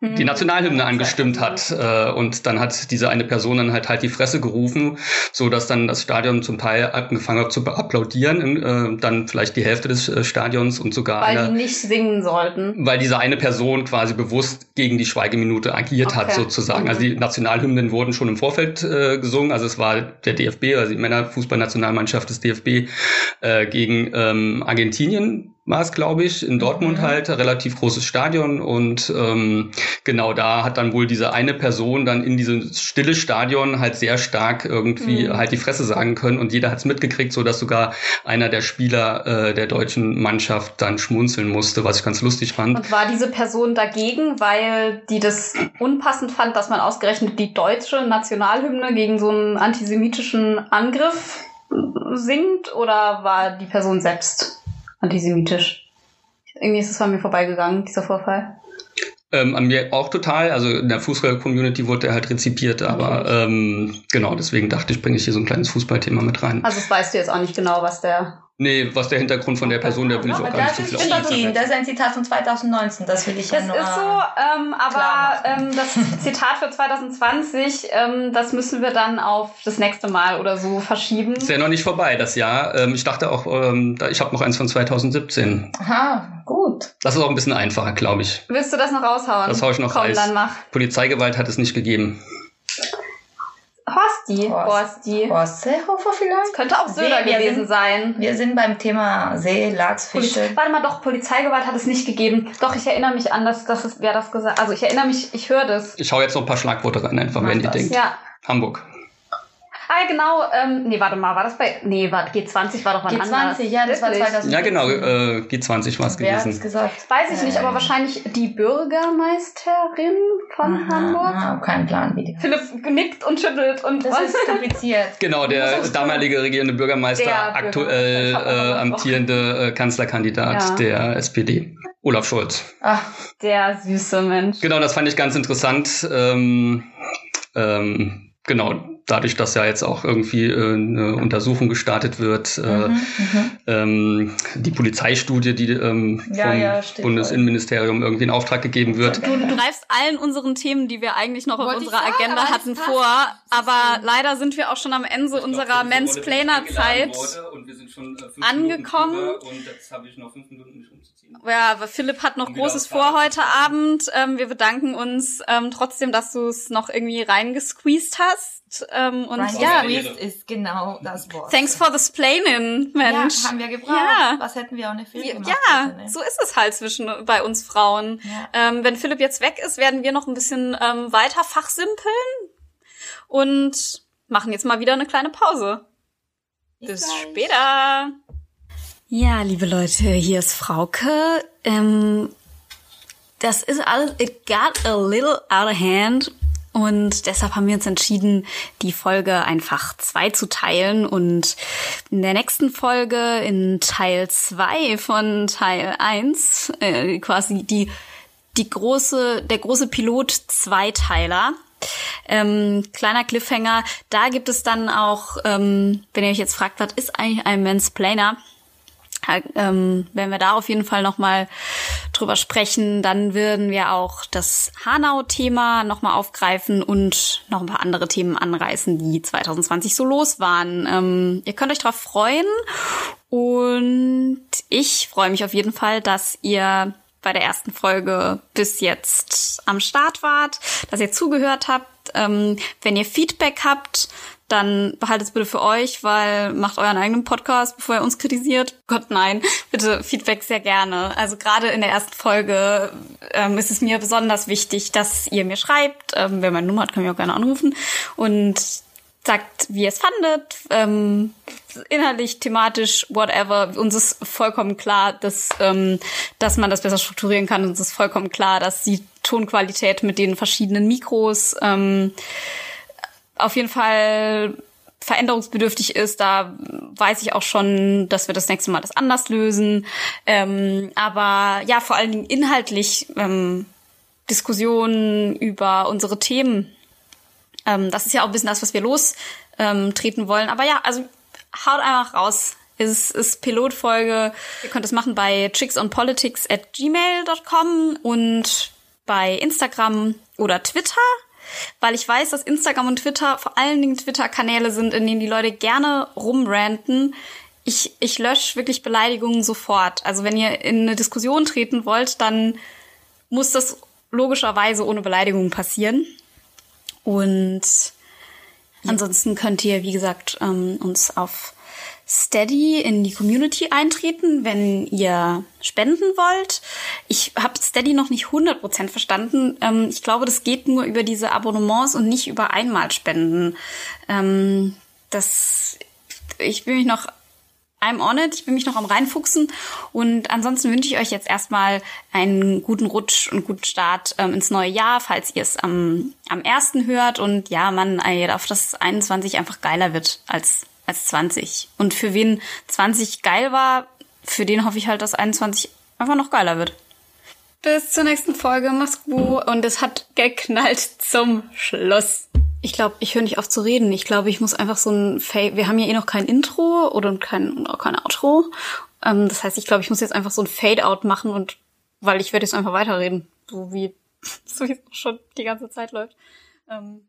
die Nationalhymne angestimmt hat äh, und dann hat diese eine Person dann halt halt die Fresse gerufen, so dass dann das Stadion zum Teil angefangen hat zu applaudieren, äh, dann vielleicht die Hälfte des äh, Stadions und sogar weil die eine, nicht singen sollten. weil diese eine Person quasi bewusst gegen die Schweigeminute agiert hat Okay. sozusagen. Mhm. Also die Nationalhymnen wurden schon im Vorfeld äh, gesungen, also es war der DFB, also die Männerfußballnationalmannschaft des DFB äh, gegen ähm, Argentinien war es, glaube ich, in Dortmund Mhm. halt, relativ großes Stadion und ähm, genau da hat dann wohl diese eine Person dann in dieses stille Stadion halt sehr stark irgendwie Mhm. halt die Fresse sagen können und jeder hat es mitgekriegt, so dass sogar einer der Spieler äh, der deutschen Mannschaft dann schmunzeln musste, was ich ganz lustig fand. Und war diese Person dagegen, weil die das unpassend fand, dass man ausgerechnet die deutsche Nationalhymne gegen so einen antisemitischen Angriff singt? Oder war die Person selbst antisemitisch? Irgendwie ist es an mir vorbeigegangen, dieser Vorfall. Ähm, an mir auch total. Also in der Fußball-Community wurde er halt rezipiert, aber ähm, genau, deswegen dachte ich, bringe ich hier so ein kleines Fußballthema mit rein. Also das weißt du jetzt auch nicht genau, was der... Nee, was der Hintergrund von der Person, der will ich auch aber gar nicht das so ist viel. Das ist ein Zitat von 2019. Das will ich ja Das nur. ist so, ähm, aber ähm, das Zitat für 2020, ähm, das müssen wir dann auf das nächste Mal oder so verschieben. Ist ja noch nicht vorbei, das Jahr. Ähm, ich dachte auch, ähm, da, ich habe noch eins von 2017. Aha, gut. Das ist auch ein bisschen einfacher, glaube ich. Willst du das noch raushauen? Das hau ich noch Komm, raus. dann mach. Polizeigewalt hat es nicht gegeben. Horsti. Horst Seehofer vielleicht? Könnte auch Söder See, gewesen sind- sein. Wir sind beim Thema See, Lachs, Poliz Fische. Warte mal, doch, Polizeigewalt hat es nicht gegeben. Doch, ich erinnere mich an das, das ist, wer das gesagt Also ich erinnere mich, ich höre das. Ich hau jetzt noch ein paar Schlagworte rein, einfach, Mach wenn ihr das. denkt. Ja. Hamburg. Ah, genau, ähm, nee, warte mal, war das bei, nee, warte, G20 war doch wann anders. G20, ja, das war Wirklich? 2000. Ja, genau, äh, G20 war es Wer hat's gewesen. gesagt? Weiß ich nicht, Äh, aber wahrscheinlich die Bürgermeisterin von aha, Hamburg. aha, kein Plan, wie die. Philipp nickt und schüttelt und Das ist kompliziert. [LAUGHS] Genau, der damalige regierende Bürgermeister, Der aktuell Bürgermeister, äh, noch amtierende äh, Kanzlerkandidat Ja. der SPD, Olaf Scholz. Ach, der süße Mensch. Genau, das fand ich ganz interessant. Ähm, ähm, genau, dadurch, dass ja jetzt auch irgendwie äh, eine Untersuchung gestartet wird, äh, mhm, mhm. ähm, die Polizeistudie, die ähm, Ja, vom ja, Bundesinnenministerium irgendwie in Auftrag gegeben wird. Du, du greifst allen unseren Themen, die wir eigentlich noch auf Wollte ich unserer sagen, Agenda hatten, vor. Aber leider sind wir auch schon am Ende unserer Mansplainer-Zeit. angekommen. und jetzt habe ich noch fünf Minuten, mich umzuziehen. Ja, aber Philipp hat noch Großes vor heute. Abend. Ähm, wir bedanken uns ähm, trotzdem, dass du es noch irgendwie reingesqueezed hast. Ähm, und Rein ja, Squeezed ist genau das Wort. thanks for the splainin, Mensch. Ja, haben wir gebraucht. Ja. Was hätten wir ohne Film Ja, gemacht? ja, bitte, ne? so ist es halt zwischen bei uns Frauen. Ja. Ähm, wenn Philipp jetzt weg ist, werden wir noch ein bisschen ähm, weiter fachsimpeln und machen jetzt mal wieder eine kleine Pause. Bis gleich. später. Ja, liebe Leute, hier ist Frauke. Ähm, das ist alles, it got a little out of hand. Und deshalb haben wir uns entschieden, die Folge einfach zwei zu teilen. Und in der nächsten Folge, in Teil zwei von Teil eins äh, quasi die, die große, der große Pilot Zweiteiler. Ähm, kleiner Cliffhanger. Da gibt es dann auch, ähm, wenn ihr euch jetzt fragt, was ist eigentlich ein Mansplainer? Äh, ähm, wenn wir da auf jeden Fall nochmal drüber sprechen, dann würden wir auch das Hanau-Thema nochmal aufgreifen und noch ein paar andere Themen anreißen, die 2020 so los waren. Ähm, ihr könnt euch drauf freuen und ich freue mich auf jeden Fall, dass ihr bei der ersten Folge bis jetzt am Start wart, dass ihr zugehört habt. Ähm, wenn ihr Feedback habt, dann behaltet es bitte für euch, weil macht euren eigenen Podcast, bevor ihr uns kritisiert. Gott nein, bitte Feedback sehr gerne. Also gerade in der ersten Folge ähm, ist es mir besonders wichtig, dass ihr mir schreibt. Ähm, wer meine Nummer hat, kann mich auch gerne anrufen. Und sagt, wie ihr es fandet, ähm, inhaltlich, thematisch, whatever. Uns ist vollkommen klar, dass, ähm, dass man das besser strukturieren kann. Uns ist vollkommen klar, dass die Tonqualität mit den verschiedenen Mikros ähm, auf jeden Fall veränderungsbedürftig ist. Da weiß ich auch schon, dass wir das nächste Mal das anders lösen. Ähm, aber ja, vor allen Dingen inhaltlich ähm, Diskussionen über unsere Themen ähm, das ist ja auch ein bisschen das, was wir lostreten ähm, wollen. Aber ja, also haut einfach raus. Es ist Pilotfolge. Ihr könnt es machen bei chicksonpolitics at gmail.com und bei Instagram oder Twitter. Weil ich weiß, dass Instagram und Twitter vor allen Dingen Twitter-Kanäle sind, in denen die Leute gerne rumranten. Ich, ich lösche wirklich Beleidigungen sofort. Also wenn ihr in eine Diskussion treten wollt, dann muss das logischerweise ohne Beleidigung passieren. Und ansonsten könnt ihr, wie gesagt, ähm, uns auf Steady in die Community eintreten, wenn ihr spenden wollt. Ich habe Steady noch nicht 100% verstanden. Ähm, ich glaube, das geht nur über diese Abonnements und nicht über Einmalspenden. Ähm, das, ich will mich noch I'm on it. Ich will mich noch am reinfuchsen. Und ansonsten wünsche ich euch jetzt erstmal einen guten Rutsch und guten Start ähm, ins neue Jahr, falls ihr es am, am ersten hört. Und ja, man, ey, auf das 21 einfach geiler wird als, als 20. Und für wen 20 geil war, für den hoffe ich halt, dass 21 einfach noch geiler wird. Bis zur nächsten Folge. Mach's gut. Und es hat geknallt zum Schluss. Ich glaube, ich höre nicht auf zu reden. Ich glaube, ich muss einfach so ein Fade. Wir haben ja eh noch kein Intro oder kein, oder kein Outro. Ähm, das heißt, ich glaube, ich muss jetzt einfach so ein Fade-out machen und weil ich werde jetzt einfach weiterreden. So wie, [LAUGHS] so wie es schon die ganze Zeit läuft. Ähm,